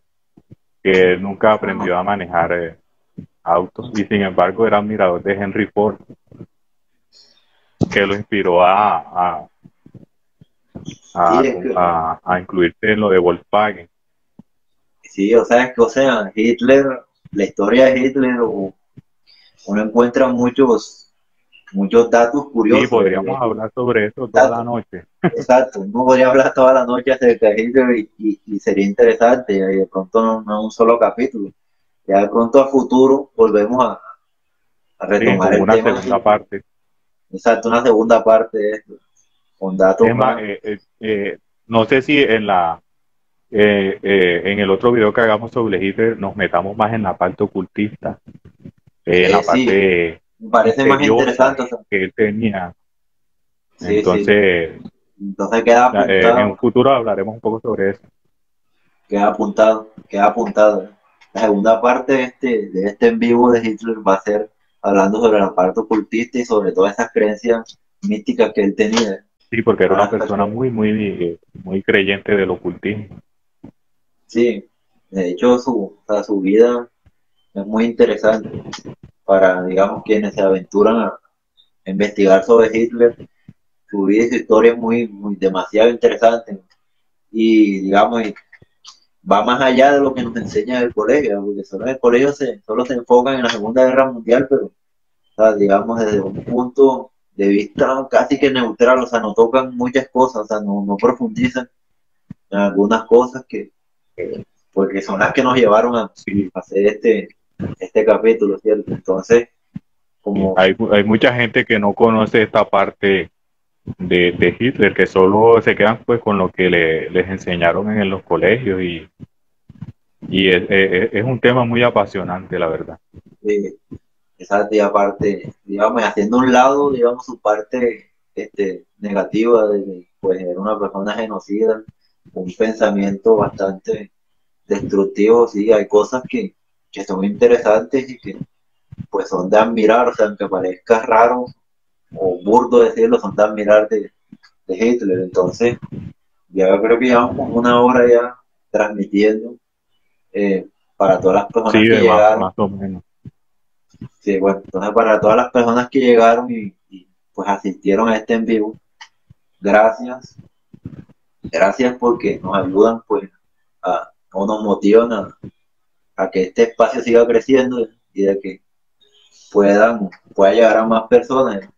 que nunca aprendió a manejar eh, autos y sin embargo era admirador de Henry Ford que lo inspiró a, a, a, a- a incluirse en lo de Volkswagen. Sí, o sea, es que, o sea, Hitler, la historia de Hitler, uno encuentra muchos, muchos datos curiosos. Y podríamos hablar sobre eso toda la noche. Exacto, uno podría hablar toda la noche acerca de Hitler y, y- y sería interesante, y de pronto no, no un solo capítulo. Ya de pronto a futuro volvemos a, a Sí, retomar el una tema. segunda parte. Exacto, una segunda parte de esto, con datos más. eh, eh, eh, no sé si en la eh, eh, en el otro video que hagamos sobre Hitler nos metamos más en la parte ocultista, eh, en la Eh, sí. parte Me parece más interesante. o sea, que él tenía. sí, sí. Entonces, Entonces queda eh, apuntado. en un futuro hablaremos un poco sobre eso. Queda apuntado, queda apuntado. La segunda parte de este, de este en vivo de Hitler va a ser hablando sobre la parte ocultista y sobre todas esas creencias místicas que él tenía. Sí, porque era una persona muy, muy, muy creyente del ocultismo. Sí, de hecho su, su vida es muy interesante para, digamos, quienes se aventuran a investigar sobre Hitler. Su vida y su historia es muy, muy demasiado interesante y, digamos, va más allá de lo que nos enseña el colegio, porque solo en el colegio se, solo se enfocan en la Segunda Guerra Mundial, pero, o sea, digamos, desde un punto de vista casi que neutral, o sea, no tocan muchas cosas, o sea, no, no profundizan en algunas cosas que, porque son las que nos llevaron a, hacer este, este capítulo, ¿cierto? Entonces, como... Hay, hay mucha gente que no conoce esta parte de, de, Hitler, que solo se quedan pues con lo que le, les enseñaron en los colegios y, y es, es, un tema muy apasionante, la verdad. Sí, exacto, y aparte, digamos, haciendo un lado, digamos, su parte este, negativa de pues era una persona genocida, un pensamiento bastante destructivo, sí, hay cosas que, que son interesantes y que pues son de admirar, o sea, aunque parezca raro o burdo decirlo, son de admirar de, de Hitler, entonces ya creo que llevamos una hora ya transmitiendo eh, para todas las personas que llegaron. Más o menos. Sí, bueno, entonces para todas las personas que llegaron y, pues asistieron a este en vivo, gracias. Gracias porque nos ayudan pues a, o nos motivan a, que este espacio siga creciendo y de que puedan pueda llegar a más personas.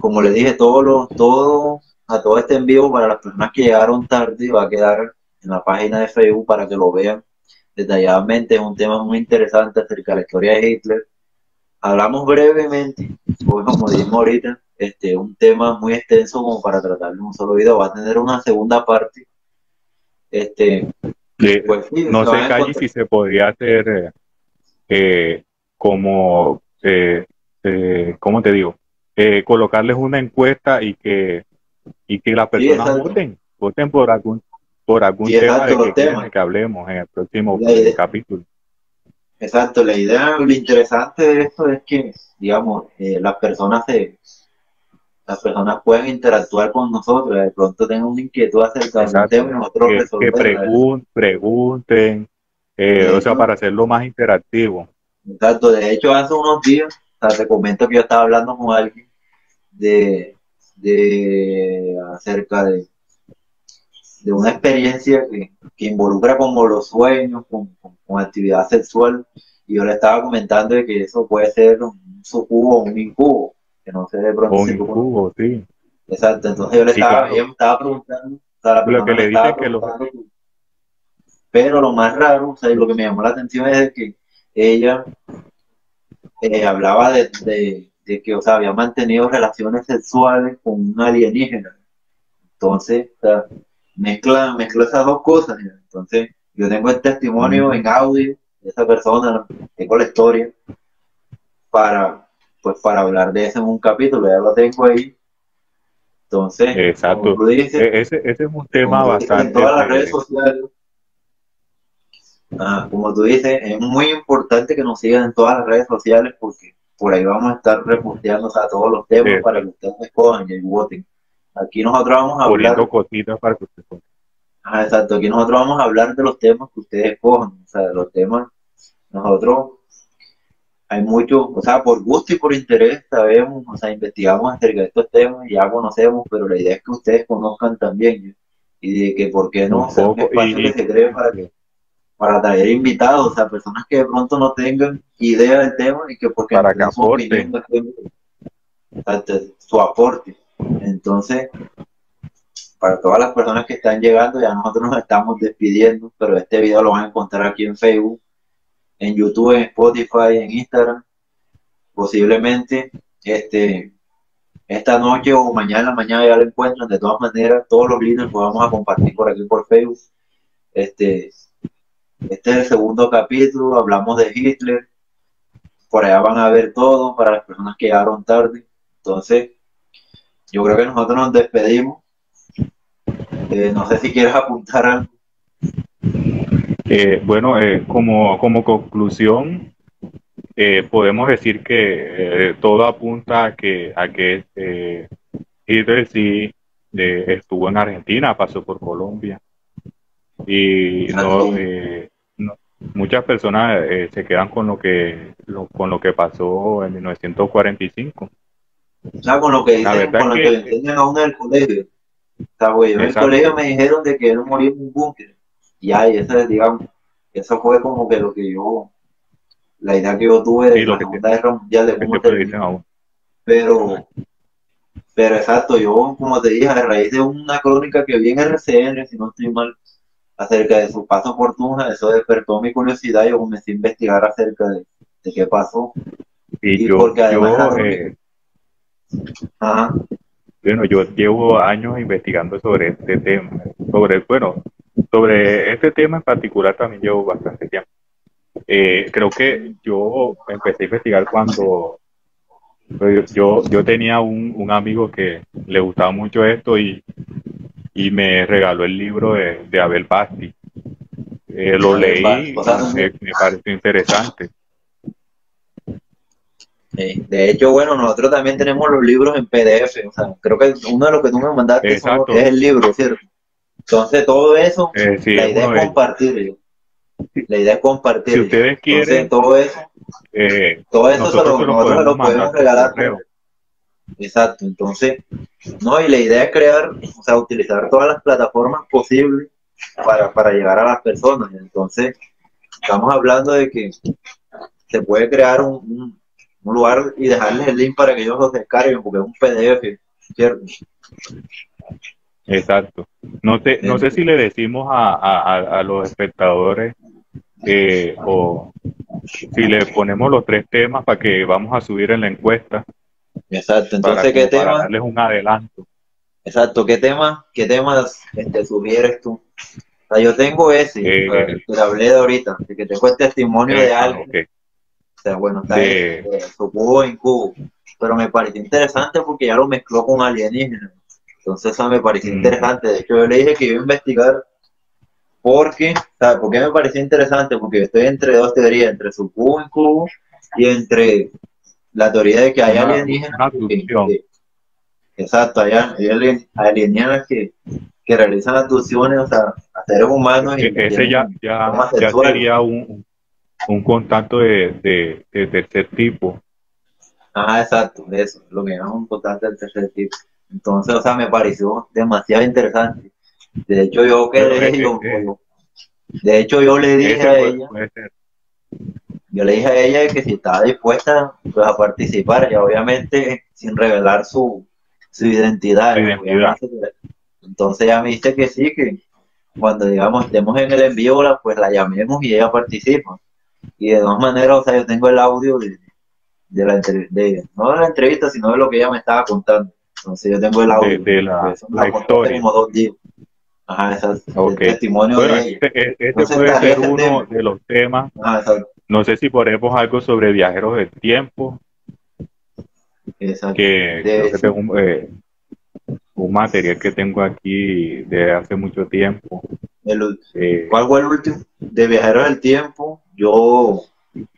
Como les dije, todo lo, todo a todo este en vivo para las personas que llegaron tarde va a quedar en la página de Facebook para que lo vean detalladamente. Es un tema muy interesante acerca de la historia de Hitler. Hablamos brevemente, pues como dijimos ahorita, este, un tema muy extenso como para tratarlo en un solo video. Va a tener una segunda parte. Este, pues, no sé, Calle, si se podría hacer eh, eh, como, eh, eh, ¿cómo te digo? Eh, colocarles una encuesta y que y que las personas voten, voten por algún por algún tema de que, que, hablemos en el próximo capítulo. Exacto, la idea, lo interesante de esto es que, digamos, eh, las personas se, las personas pueden interactuar con nosotros, de pronto tengan una inquietud acerca de un tema nosotros que, que pregunten, eh, o sea, para hacerlo más interactivo. Exacto, de hecho hace unos días, o sea, te comento que yo estaba hablando con alguien de, de acerca de, de una experiencia que, que, involucra como los sueños, con, con, actividad sexual, y yo le estaba comentando de que eso puede ser un sucubo o un incubo, que no sé de pronto. Un incubo, sí. Exacto, entonces yo le estaba, yo estaba preguntando, lo que le dice que lo... Pero lo más raro, o sea, lo que me llamó la atención es que ella eh, hablaba de, de, de, que, o sea, había mantenido relaciones sexuales con un alienígena. Entonces, o sea, mezcla, mezcla esas dos cosas. Entonces, yo tengo el testimonio en audio de esa persona, tengo la historia para, pues, para hablar de eso en un capítulo, ya lo tengo ahí. Entonces, Exacto. Dices, e-, ese, ese, es un tema bastante. En todas las redes sociales. Ah, como tú dices, es muy importante que nos sigan en todas las redes sociales porque por ahí vamos a estar reposteando a todos los temas para que ustedes escojan y voten. Aquí nosotros vamos a hablar. cositas para que ustedes Ah, exacto. Aquí nosotros vamos a hablar de los temas que ustedes escojan. O sea, de los temas. Nosotros hay mucho, o sea, por gusto y por interés sabemos, o sea, investigamos acerca de estos temas y ya conocemos, pero la idea es que ustedes conozcan también y de que por qué no, un, un espacio que se cree para que para traer invitados, o sea, personas que de pronto no tengan idea del tema y que porque para que aporten. su aporte. Entonces, para todas las personas que están llegando, ya nosotros nos estamos despidiendo, pero este video lo van a encontrar aquí en Facebook, en YouTube, en Spotify, en Instagram, posiblemente este esta noche o mañana, mañana ya lo encuentran. De todas maneras, todos los links los vamos a compartir por aquí por Facebook. Este, este es el segundo capítulo, hablamos de Hitler. Por allá van a ver todo para las personas que llegaron tarde. Entonces, yo creo que nosotros nos despedimos. Eh, no sé si quieres apuntar algo. Eh, bueno, eh, como, como conclusión, podemos decir que todo apunta a que, a que Hitler sí estuvo en Argentina, pasó por Colombia y no, muchas personas eh, se quedan con lo que con lo que pasó en 1945. O sea, con lo que dicen, con lo que, le enseñan a uno del colegio. O sea, güey, en el colegio me dijeron de que él murió en un búnker. Y ahí, eso, digamos, eso fue como que lo que yo, la idea que yo tuve de la Segunda Guerra Mundial de cómo Pero, Pero exacto, yo como te dije, a raíz de una crónica que vi en RCN, si no estoy mal, acerca de su paso por Tunja, eso despertó mi curiosidad y yo comencé a investigar acerca de, de qué pasó. Y, Y yo, porque además yo, eh, Ajá, bueno, yo llevo años investigando sobre este tema, sobre, bueno, sobre este tema en particular también llevo bastante tiempo. Eh, creo que yo empecé a investigar cuando pues, yo, yo tenía un, un amigo que le gustaba mucho esto y, y me regaló el libro de, de Abel Basti. Eh, lo leí, me, me pareció interesante. De hecho, bueno, nosotros también tenemos los libros en PDF, o sea, creo que uno de los que tú me mandaste son- es el libro, ¿cierto? Entonces, todo eso, Eh, sí, la idea es de- compartir. La idea es compartir. Si ustedes quieren, Entonces, todo eso, eh, todo eso nosotros se lo nosotros se lo podemos regalar. correo. Exacto, entonces, no, y la idea es crear, o sea, utilizar todas las plataformas posibles para, para llegar a las personas. Entonces, estamos hablando de que se puede crear un, un- un lugar y dejarles el link para que ellos lo descarguen, porque es un PDF, ¿cierto? Exacto. No sé, no sé si le decimos a, a- a- los espectadores eh, o si le ponemos los tres temas para que vamos a subir en la encuesta Exacto, para, entonces, ¿qué como para tema? darles un adelanto. Exacto, ¿qué tema, qué temas este, sugieres tú? O sea, yo tengo ese, Eh, que le hablé de ahorita, que tengo el testimonio Eh, de ah, alguien. Sea, bueno, está De- en su cubo en cubo. Pero me pareció interesante porque ya lo mezcló con alienígenas. Entonces eso me pareció Mm. interesante. De hecho, yo le dije que iba a investigar porque, ¿sabes por qué me pareció interesante? Porque yo estoy entre dos teorías, entre su cubo en cubo y entre la teoría de que hay Una- alienígenas. una que- exacto, hay, hay alien- alienígenas que, que realizan abducciones o sea, a seres humanos. y E- ese ya, ya, ya sería un, un contacto de, de, de tercer tipo. Ajá, exacto, eso, lo que llaman un constante del tercer tipo. Entonces, o sea, me pareció demasiado interesante. De hecho, yo Pero, quedé, eh, yo- de hecho, yo le dije a ella, yo le dije a ella que si estaba dispuesta pues, a participar, y obviamente sin revelar su, su identidad. Identidad. Entonces ella me dice que sí, que cuando digamos estemos en el envío, pues la llamemos y ella participa. Y de dos maneras, o sea, yo tengo el audio de, de la entre- de, no de la entrevista, sino de lo que ella me estaba contando. Entonces yo tengo el audio. De- de la- la historia. como dos días. Ajá, exacto. Ok. El testimonio Bueno, de ella. este, e- este Entonces, puede ser ese uno tema. de los temas. Ajá, exacto. No sé si ponemos algo sobre viajeros del tiempo, exacto. que De creo que tengo un, eh, un material que tengo aquí de hace mucho tiempo. El, Eh, ¿Cuál fue el último? De Viajeros del Tiempo, yo,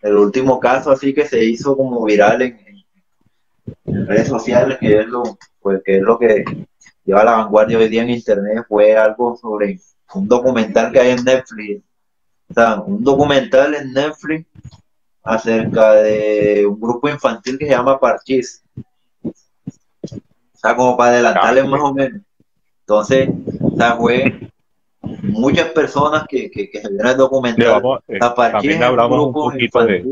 el último caso así que se hizo como viral en, en redes sociales, que es lo, pues, que es lo que lleva la vanguardia hoy día en internet, fue algo sobre un documental que hay en Netflix. O sea, un documental en Netflix acerca de un grupo infantil que se llama Parchís. O sea, como para adelantarles Ah, más o menos. Entonces, o sea, fue muchas personas que, que, que se vieron vamos- eh, también hablamos un poquito de.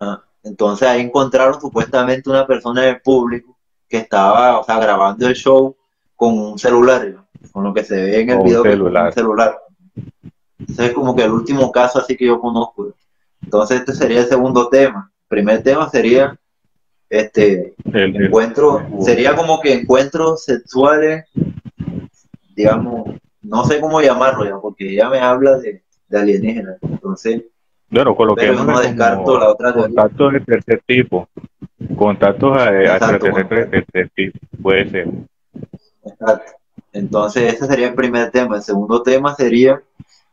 Ah, Entonces ahí encontraron supuestamente una persona del público que estaba, o sea, grabando el show con un celular, con lo que se ve en el video que celular. un celular. Ese es como que el último caso así que yo conozco. Entonces este sería el segundo tema. El primer tema sería este el- el- sería como que encuentros sexuales, digamos, no sé cómo llamarlo ya, porque ella me habla de, de alienígenas. Entonces, bueno, coloquemos no descarto la otra teoría. contactos de tercer tipo. Contactos eh, extraterrestres de tercer tipo. Puede ser. Exacto. Entonces, ese sería el primer tema. El segundo tema sería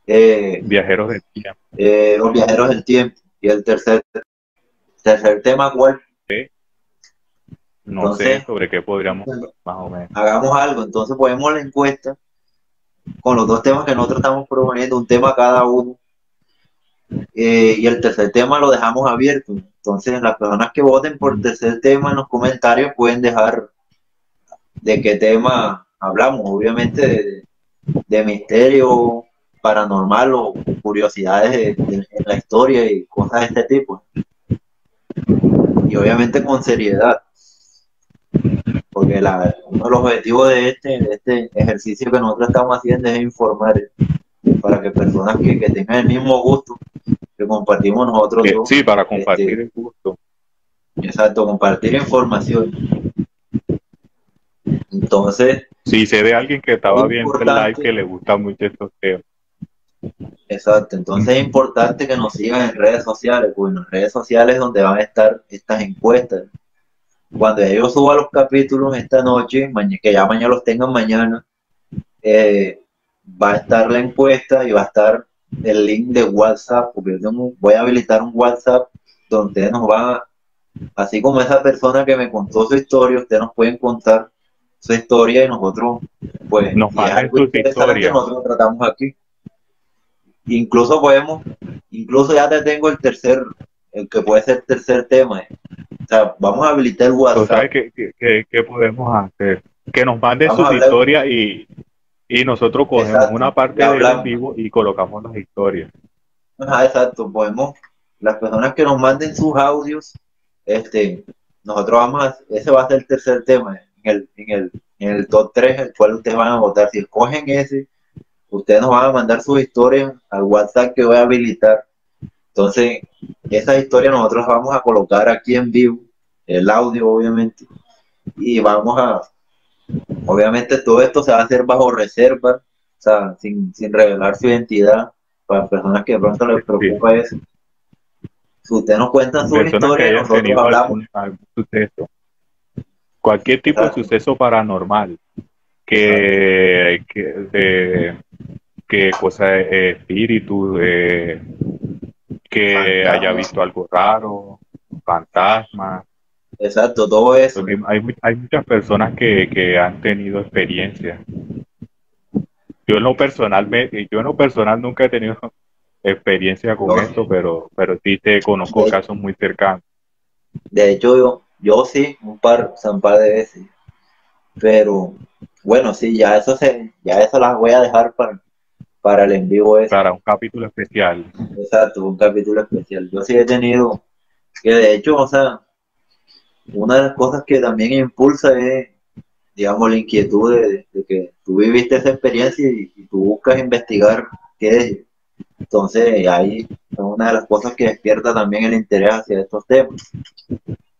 eh, Viajeros del tiempo. eh, los viajeros del tiempo. Y el tercer, tercer tema, ¿cuál? No Entonces- sé sobre qué podríamos más o menos. Hagamos algo. Entonces, ponemos la encuesta con los dos temas que nosotros estamos proponiendo, un tema cada uno. Eh, y el tercer tema lo dejamos abierto. Entonces, las personas que voten por el tercer tema en los comentarios pueden dejar de qué tema hablamos. Obviamente, de, de misterio paranormal o curiosidades de, de- la historia y cosas de este tipo. Y obviamente con seriedad. Porque la, uno de los objetivos de este, de este ejercicio que nosotros estamos haciendo es informar para que personas que, que tengan el mismo gusto que compartimos nosotros. dos, sí, para compartir este, el gusto. Exacto, compartir información. Entonces. Sí, sé de alguien que estaba viendo el live que le gusta mucho estos temas. Exacto, entonces es importante que nos sigan en redes sociales, porque en redes sociales es donde van a estar estas encuestas. Cuando yo suba los capítulos esta noche, que ya mañana los tengan mañana, eh, va a estar la encuesta y va a estar el link de WhatsApp, porque yo voy a habilitar un WhatsApp donde nos va, así como esa persona que me contó su historia, ustedes nos pueden contar su historia y nosotros, pues, nos sus historias. nosotros tratamos aquí. Incluso podemos, incluso ya te tengo el tercer, que puede ser el tercer tema. O sea, vamos a habilitar WhatsApp. ¿Sabes qué, qué, podemos hacer? Que nos manden sus historias y, y nosotros cogemos una parte del vivo y colocamos las historias. Ajá, exacto. Podemos, las personas que nos manden sus audios, este, nosotros vamos a, ese va a ser el tercer tema, en el, en el, en el top 3, el cual ustedes van a votar. Si escogen ese, ustedes nos van a mandar sus historias al WhatsApp que voy a habilitar. Entonces, esa historia nosotros vamos a colocar aquí en vivo, el audio obviamente, y vamos a, obviamente todo esto se va a hacer bajo reserva, o sea, sin, revelar su identidad, para personas que de pronto les preocupa eso. Si ustedes nos cuentan su historia, nosotros hablamos. suceso. Cualquier tipo de suceso paranormal, que, que, que cosa de espíritu, que haya visto algo raro, fantasmas. Exacto, todo eso. Hay, hay muchas personas que, que han tenido experiencia. Yo en lo personal, yo en lo personal nunca he tenido experiencia con esto, pero, pero sí te conozco casos muy cercanos. De hecho, yo, yo sí, un par, un par de veces. Pero bueno, sí, ya eso se, ya eso las voy a dejar para, para el en vivo Para un capítulo especial. Exacto, un capítulo especial. Yo sí he tenido, que de hecho, o sea, una de las cosas que también impulsa es, digamos, la inquietud de, que tú viviste esa experiencia y, tú buscas investigar qué es. Entonces, ahí es una de las cosas que despierta también el interés hacia estos temas.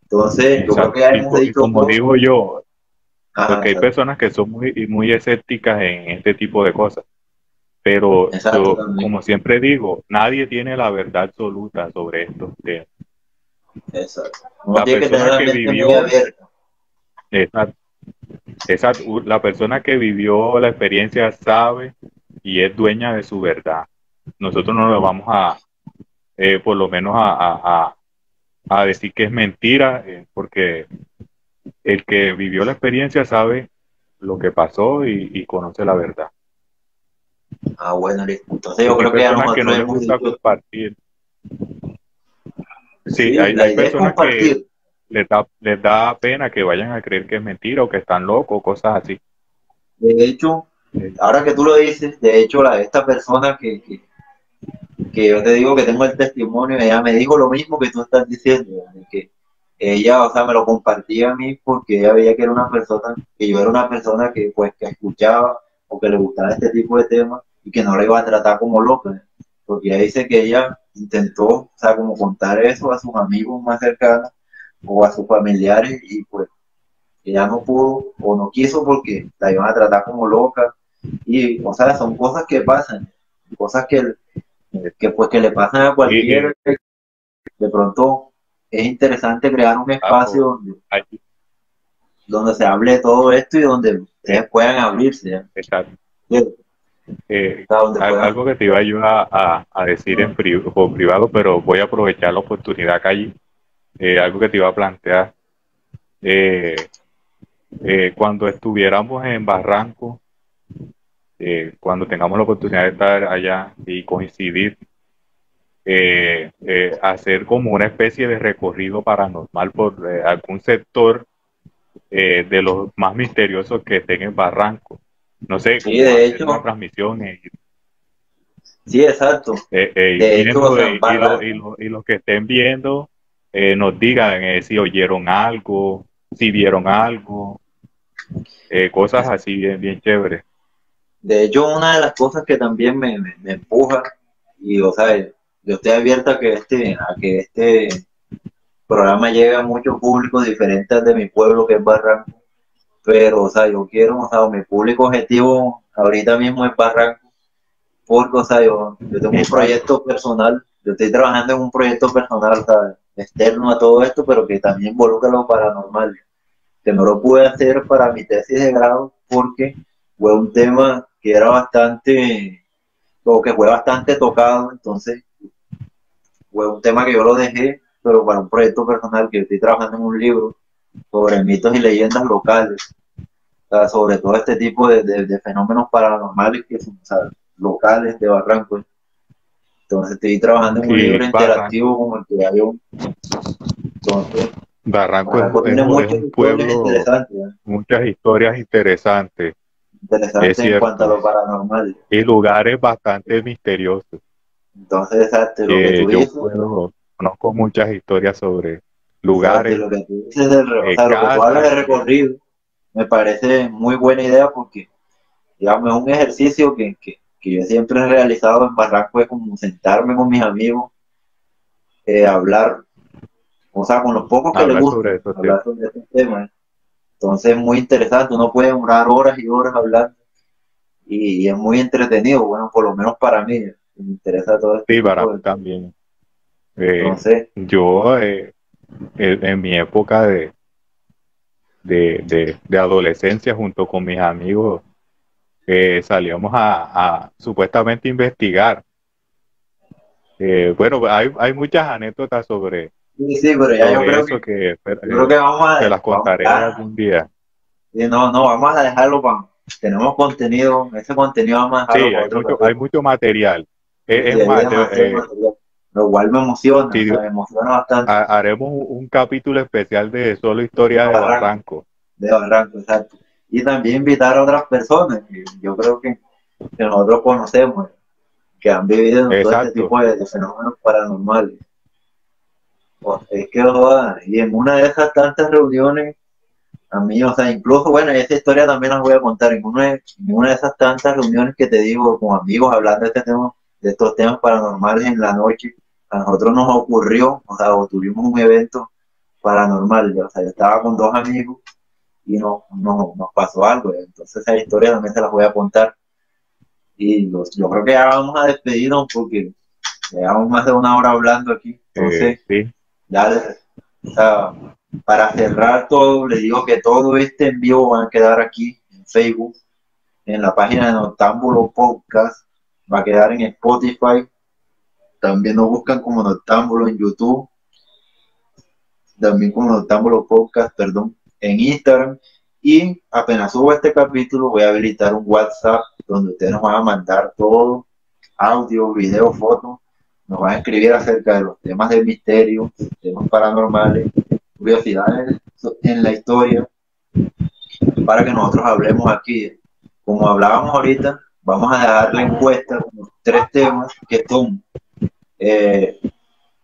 Entonces, yo creo que hemos dicho. Como digo yo, porque hay personas que son muy, muy escépticas en este tipo de cosas. Pero como siempre digo, nadie tiene la verdad absoluta sobre estos temas. Exacto. la persona que, vivió, exacto, la persona que vivió la experiencia sabe y es dueña de su verdad. Nosotros no lo vamos a, eh, por lo menos a, a, decir que es mentira, eh, porque el que vivió la experiencia sabe lo que pasó y, conoce la verdad. Ah, bueno, entonces yo creo que, ya que no les gusta compartir. Sí, hay, personas que les da, les da pena que vayan a creer que es mentira o que están locos, cosas así. De hecho, ahora que tú lo dices, de hecho, la, esta persona que, que, que yo te digo que tengo el testimonio, ella me dijo lo mismo que tú estás diciendo, que ella, o sea, me lo compartía a mí porque ella veía que era una persona, que yo era una persona que, pues, que escuchaba o que le gustaba este tipo de temas y que no la iba a tratar como loca, porque ella dice que ella intentó, o sea, como contar eso a sus amigos más cercanos o a sus familiares y pues ella no pudo o no quiso porque la iban a tratar como loca y, o sea, son cosas que pasan, cosas que, que pues que le pasan a cualquiera, de pronto es interesante crear un espacio donde, se hable de todo esto y donde ustedes puedan abrirse. Exacto. Eh, algo que te iba a ayudar a, decir en privado, pero voy a aprovechar la oportunidad acá allí. Eh, algo que te iba a plantear. Eh, cuando estuviéramos en Barranco, cuando tengamos la oportunidad de estar allá y coincidir, eh, eh, hacer como una especie de recorrido paranormal por eh, algún sector de los más misteriosos que estén en Barranco. No sé, sí, de hecho, una transmisión. sí, exacto. y, los que estén viendo nos digan si oyeron algo, si vieron algo. eh, cosas así bien, bien chéveres. De hecho, una de las cosas que también me, me, me empuja, y o sea, yo estoy abierto a que este, a que este programa llegue a muchos públicos diferentes de mi pueblo, que es Barranco, pero, o sea, yo quiero, o sea, mi público objetivo ahorita mismo es Barranco, porque, o sea, yo, yo tengo un proyecto personal, yo estoy trabajando en un proyecto personal, sea, externo a todo esto, pero que también involucra lo paranormal, que no lo pude hacer para mi tesis de grado porque fue un tema que era bastante, o que fue bastante tocado, entonces fue un tema que yo lo dejé, pero para un proyecto personal que estoy trabajando en un libro sobre mitos y leyendas locales, o sea, sobre todo este tipo de, de, de fenómenos paranormales que son o sea, locales de Barranco. Entonces estoy trabajando en un Sí, libro interactivo como el que hay un... Entonces, Barranco, Barranco es, tiene es- muchas es un historias pueblo, interesantes, ¿eh? muchas historias interesantes interesantes Es en cierto. cuanto a lo paranormal. y lugares bastante misteriosos. Entonces, exacto, lo que Eh, tú yo dices, puedo, conozco muchas historias sobre lugares, lo que tú dices del o eh, sea, lo que tú hablas de recorrido, me parece muy buena idea porque, digamos, es un ejercicio que, que, que yo siempre he realizado en Barranco, es como sentarme con mis amigos, eh, hablar, o sea, con los pocos que les gusta, sobre hablar sobre estos temas. Entonces es muy interesante, uno puede durar horas y horas hablando y, y es muy entretenido, bueno, por lo menos para mí, me interesa todo este Sí, para mí también. Eh, Entonces, yo, eh, en, en mi época de, de, de, de adolescencia, junto con mis amigos, eh, salíamos a, a supuestamente investigar. Eh, bueno, hay, hay muchas anécdotas sobre, sí, sí, pero ya yo creo eso que, que, eh, yo creo que vamos a, te las contaré a- algún día. sí, no, no, vamos a dejarlo para, tenemos contenido, ese contenido vamos a Sí, dejarlo para hay otro mucho, capítulo. hay mucho material. Sí, Es, sí, es más, eh, material. Lo cual me emociona, Sí, me emociona bastante ha- haremos un, capítulo especial de solo historia de Barranco. Barranco. de Barranco, exacto. Y también invitar a otras personas que yo creo que, que nosotros conocemos, que han vivido en todo este tipo de, de fenómenos paranormales. Pues, es que, joder, y en una de esas tantas reuniones, a mí, o sea, incluso, bueno, esa historia también las voy a contar, en una, en una de esas tantas reuniones que te digo, con amigos hablando de este tema, de estos temas paranormales en la noche, a nosotros nos ocurrió, o sea, o tuvimos un evento paranormal, o sea, yo estaba con dos amigos y no, no, nos pasó algo, entonces esa historia también se las voy a contar. Y los- yo creo que ya vamos a despedirnos porque llevamos más de una hora hablando aquí, entonces... Eh, sí, Ya, o sea, para cerrar todo, les digo que todo este envío va a quedar aquí en Facebook, en la página de Noctámbulo Podcast, va a quedar en Spotify, también nos buscan como Noctámbulo en YouTube, también como Noctámbulo Podcast, perdón, en Instagram, y apenas subo este capítulo voy a habilitar un WhatsApp donde ustedes nos van a mandar todo, audio, video, fotos, nos van a escribir acerca de los temas de misterio, temas paranormales, curiosidades en la historia, para que nosotros hablemos aquí. Como hablábamos ahorita, vamos a dejar la encuesta con los tres temas que son eh,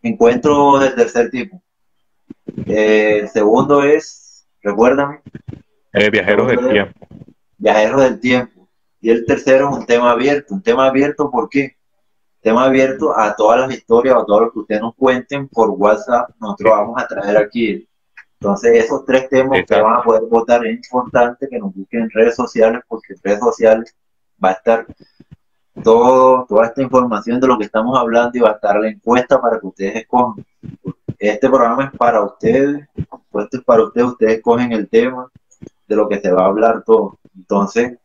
encuentros de tercer tipo. Eh, el segundo es, recuérdame, eh, viajeros del tiempo. viajeros del tiempo. Y el tercero es un tema abierto. Un tema abierto, ¿por qué? Tema abierto a todas las historias o a todo lo que ustedes nos cuenten por WhatsApp. Nosotros vamos a traer aquí. Entonces, esos tres temas que van a poder votar es importante que nos busquen en redes sociales, porque en redes sociales va a estar todo, toda esta información de lo que estamos hablando y va a estar la encuesta para que ustedes escojan. Este programa es para ustedes, pues esto es para ustedes, ustedes escogen el tema de lo que se va a hablar todo. Entonces,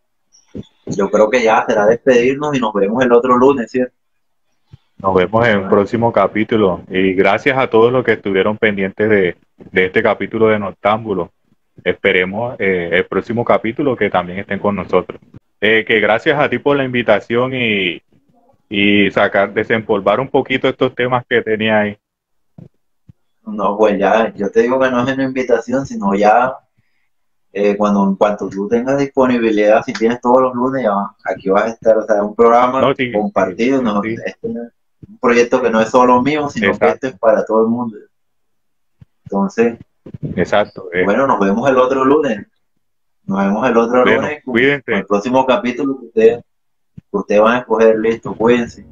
yo creo que ya será despedirnos y nos vemos el otro lunes, ¿cierto? Nos vemos en un próximo capítulo. Y gracias a todos los que estuvieron pendientes de, de este capítulo de Noctámbulo. Esperemos eh, el próximo capítulo que también estén con nosotros. Eh, que gracias a ti por la invitación y, y sacar, desempolvar un poquito estos temas que tenía ahí. No, pues ya, yo te digo que no es una invitación, sino ya eh, cuando en cuanto tú tengas disponibilidad, si tienes todos los lunes, ya aquí vas a estar, o sea, un programa No, sí, compartido, sí, no, sí. este es un proyecto que no es solo mío, sino que este es para todo el mundo. Entonces, Exacto. eh, bueno, nos vemos el otro lunes. Nos vemos el otro Bueno, lunes cuídense. el próximo capítulo que ustedes, que ustedes van a escoger. Listo, cuídense.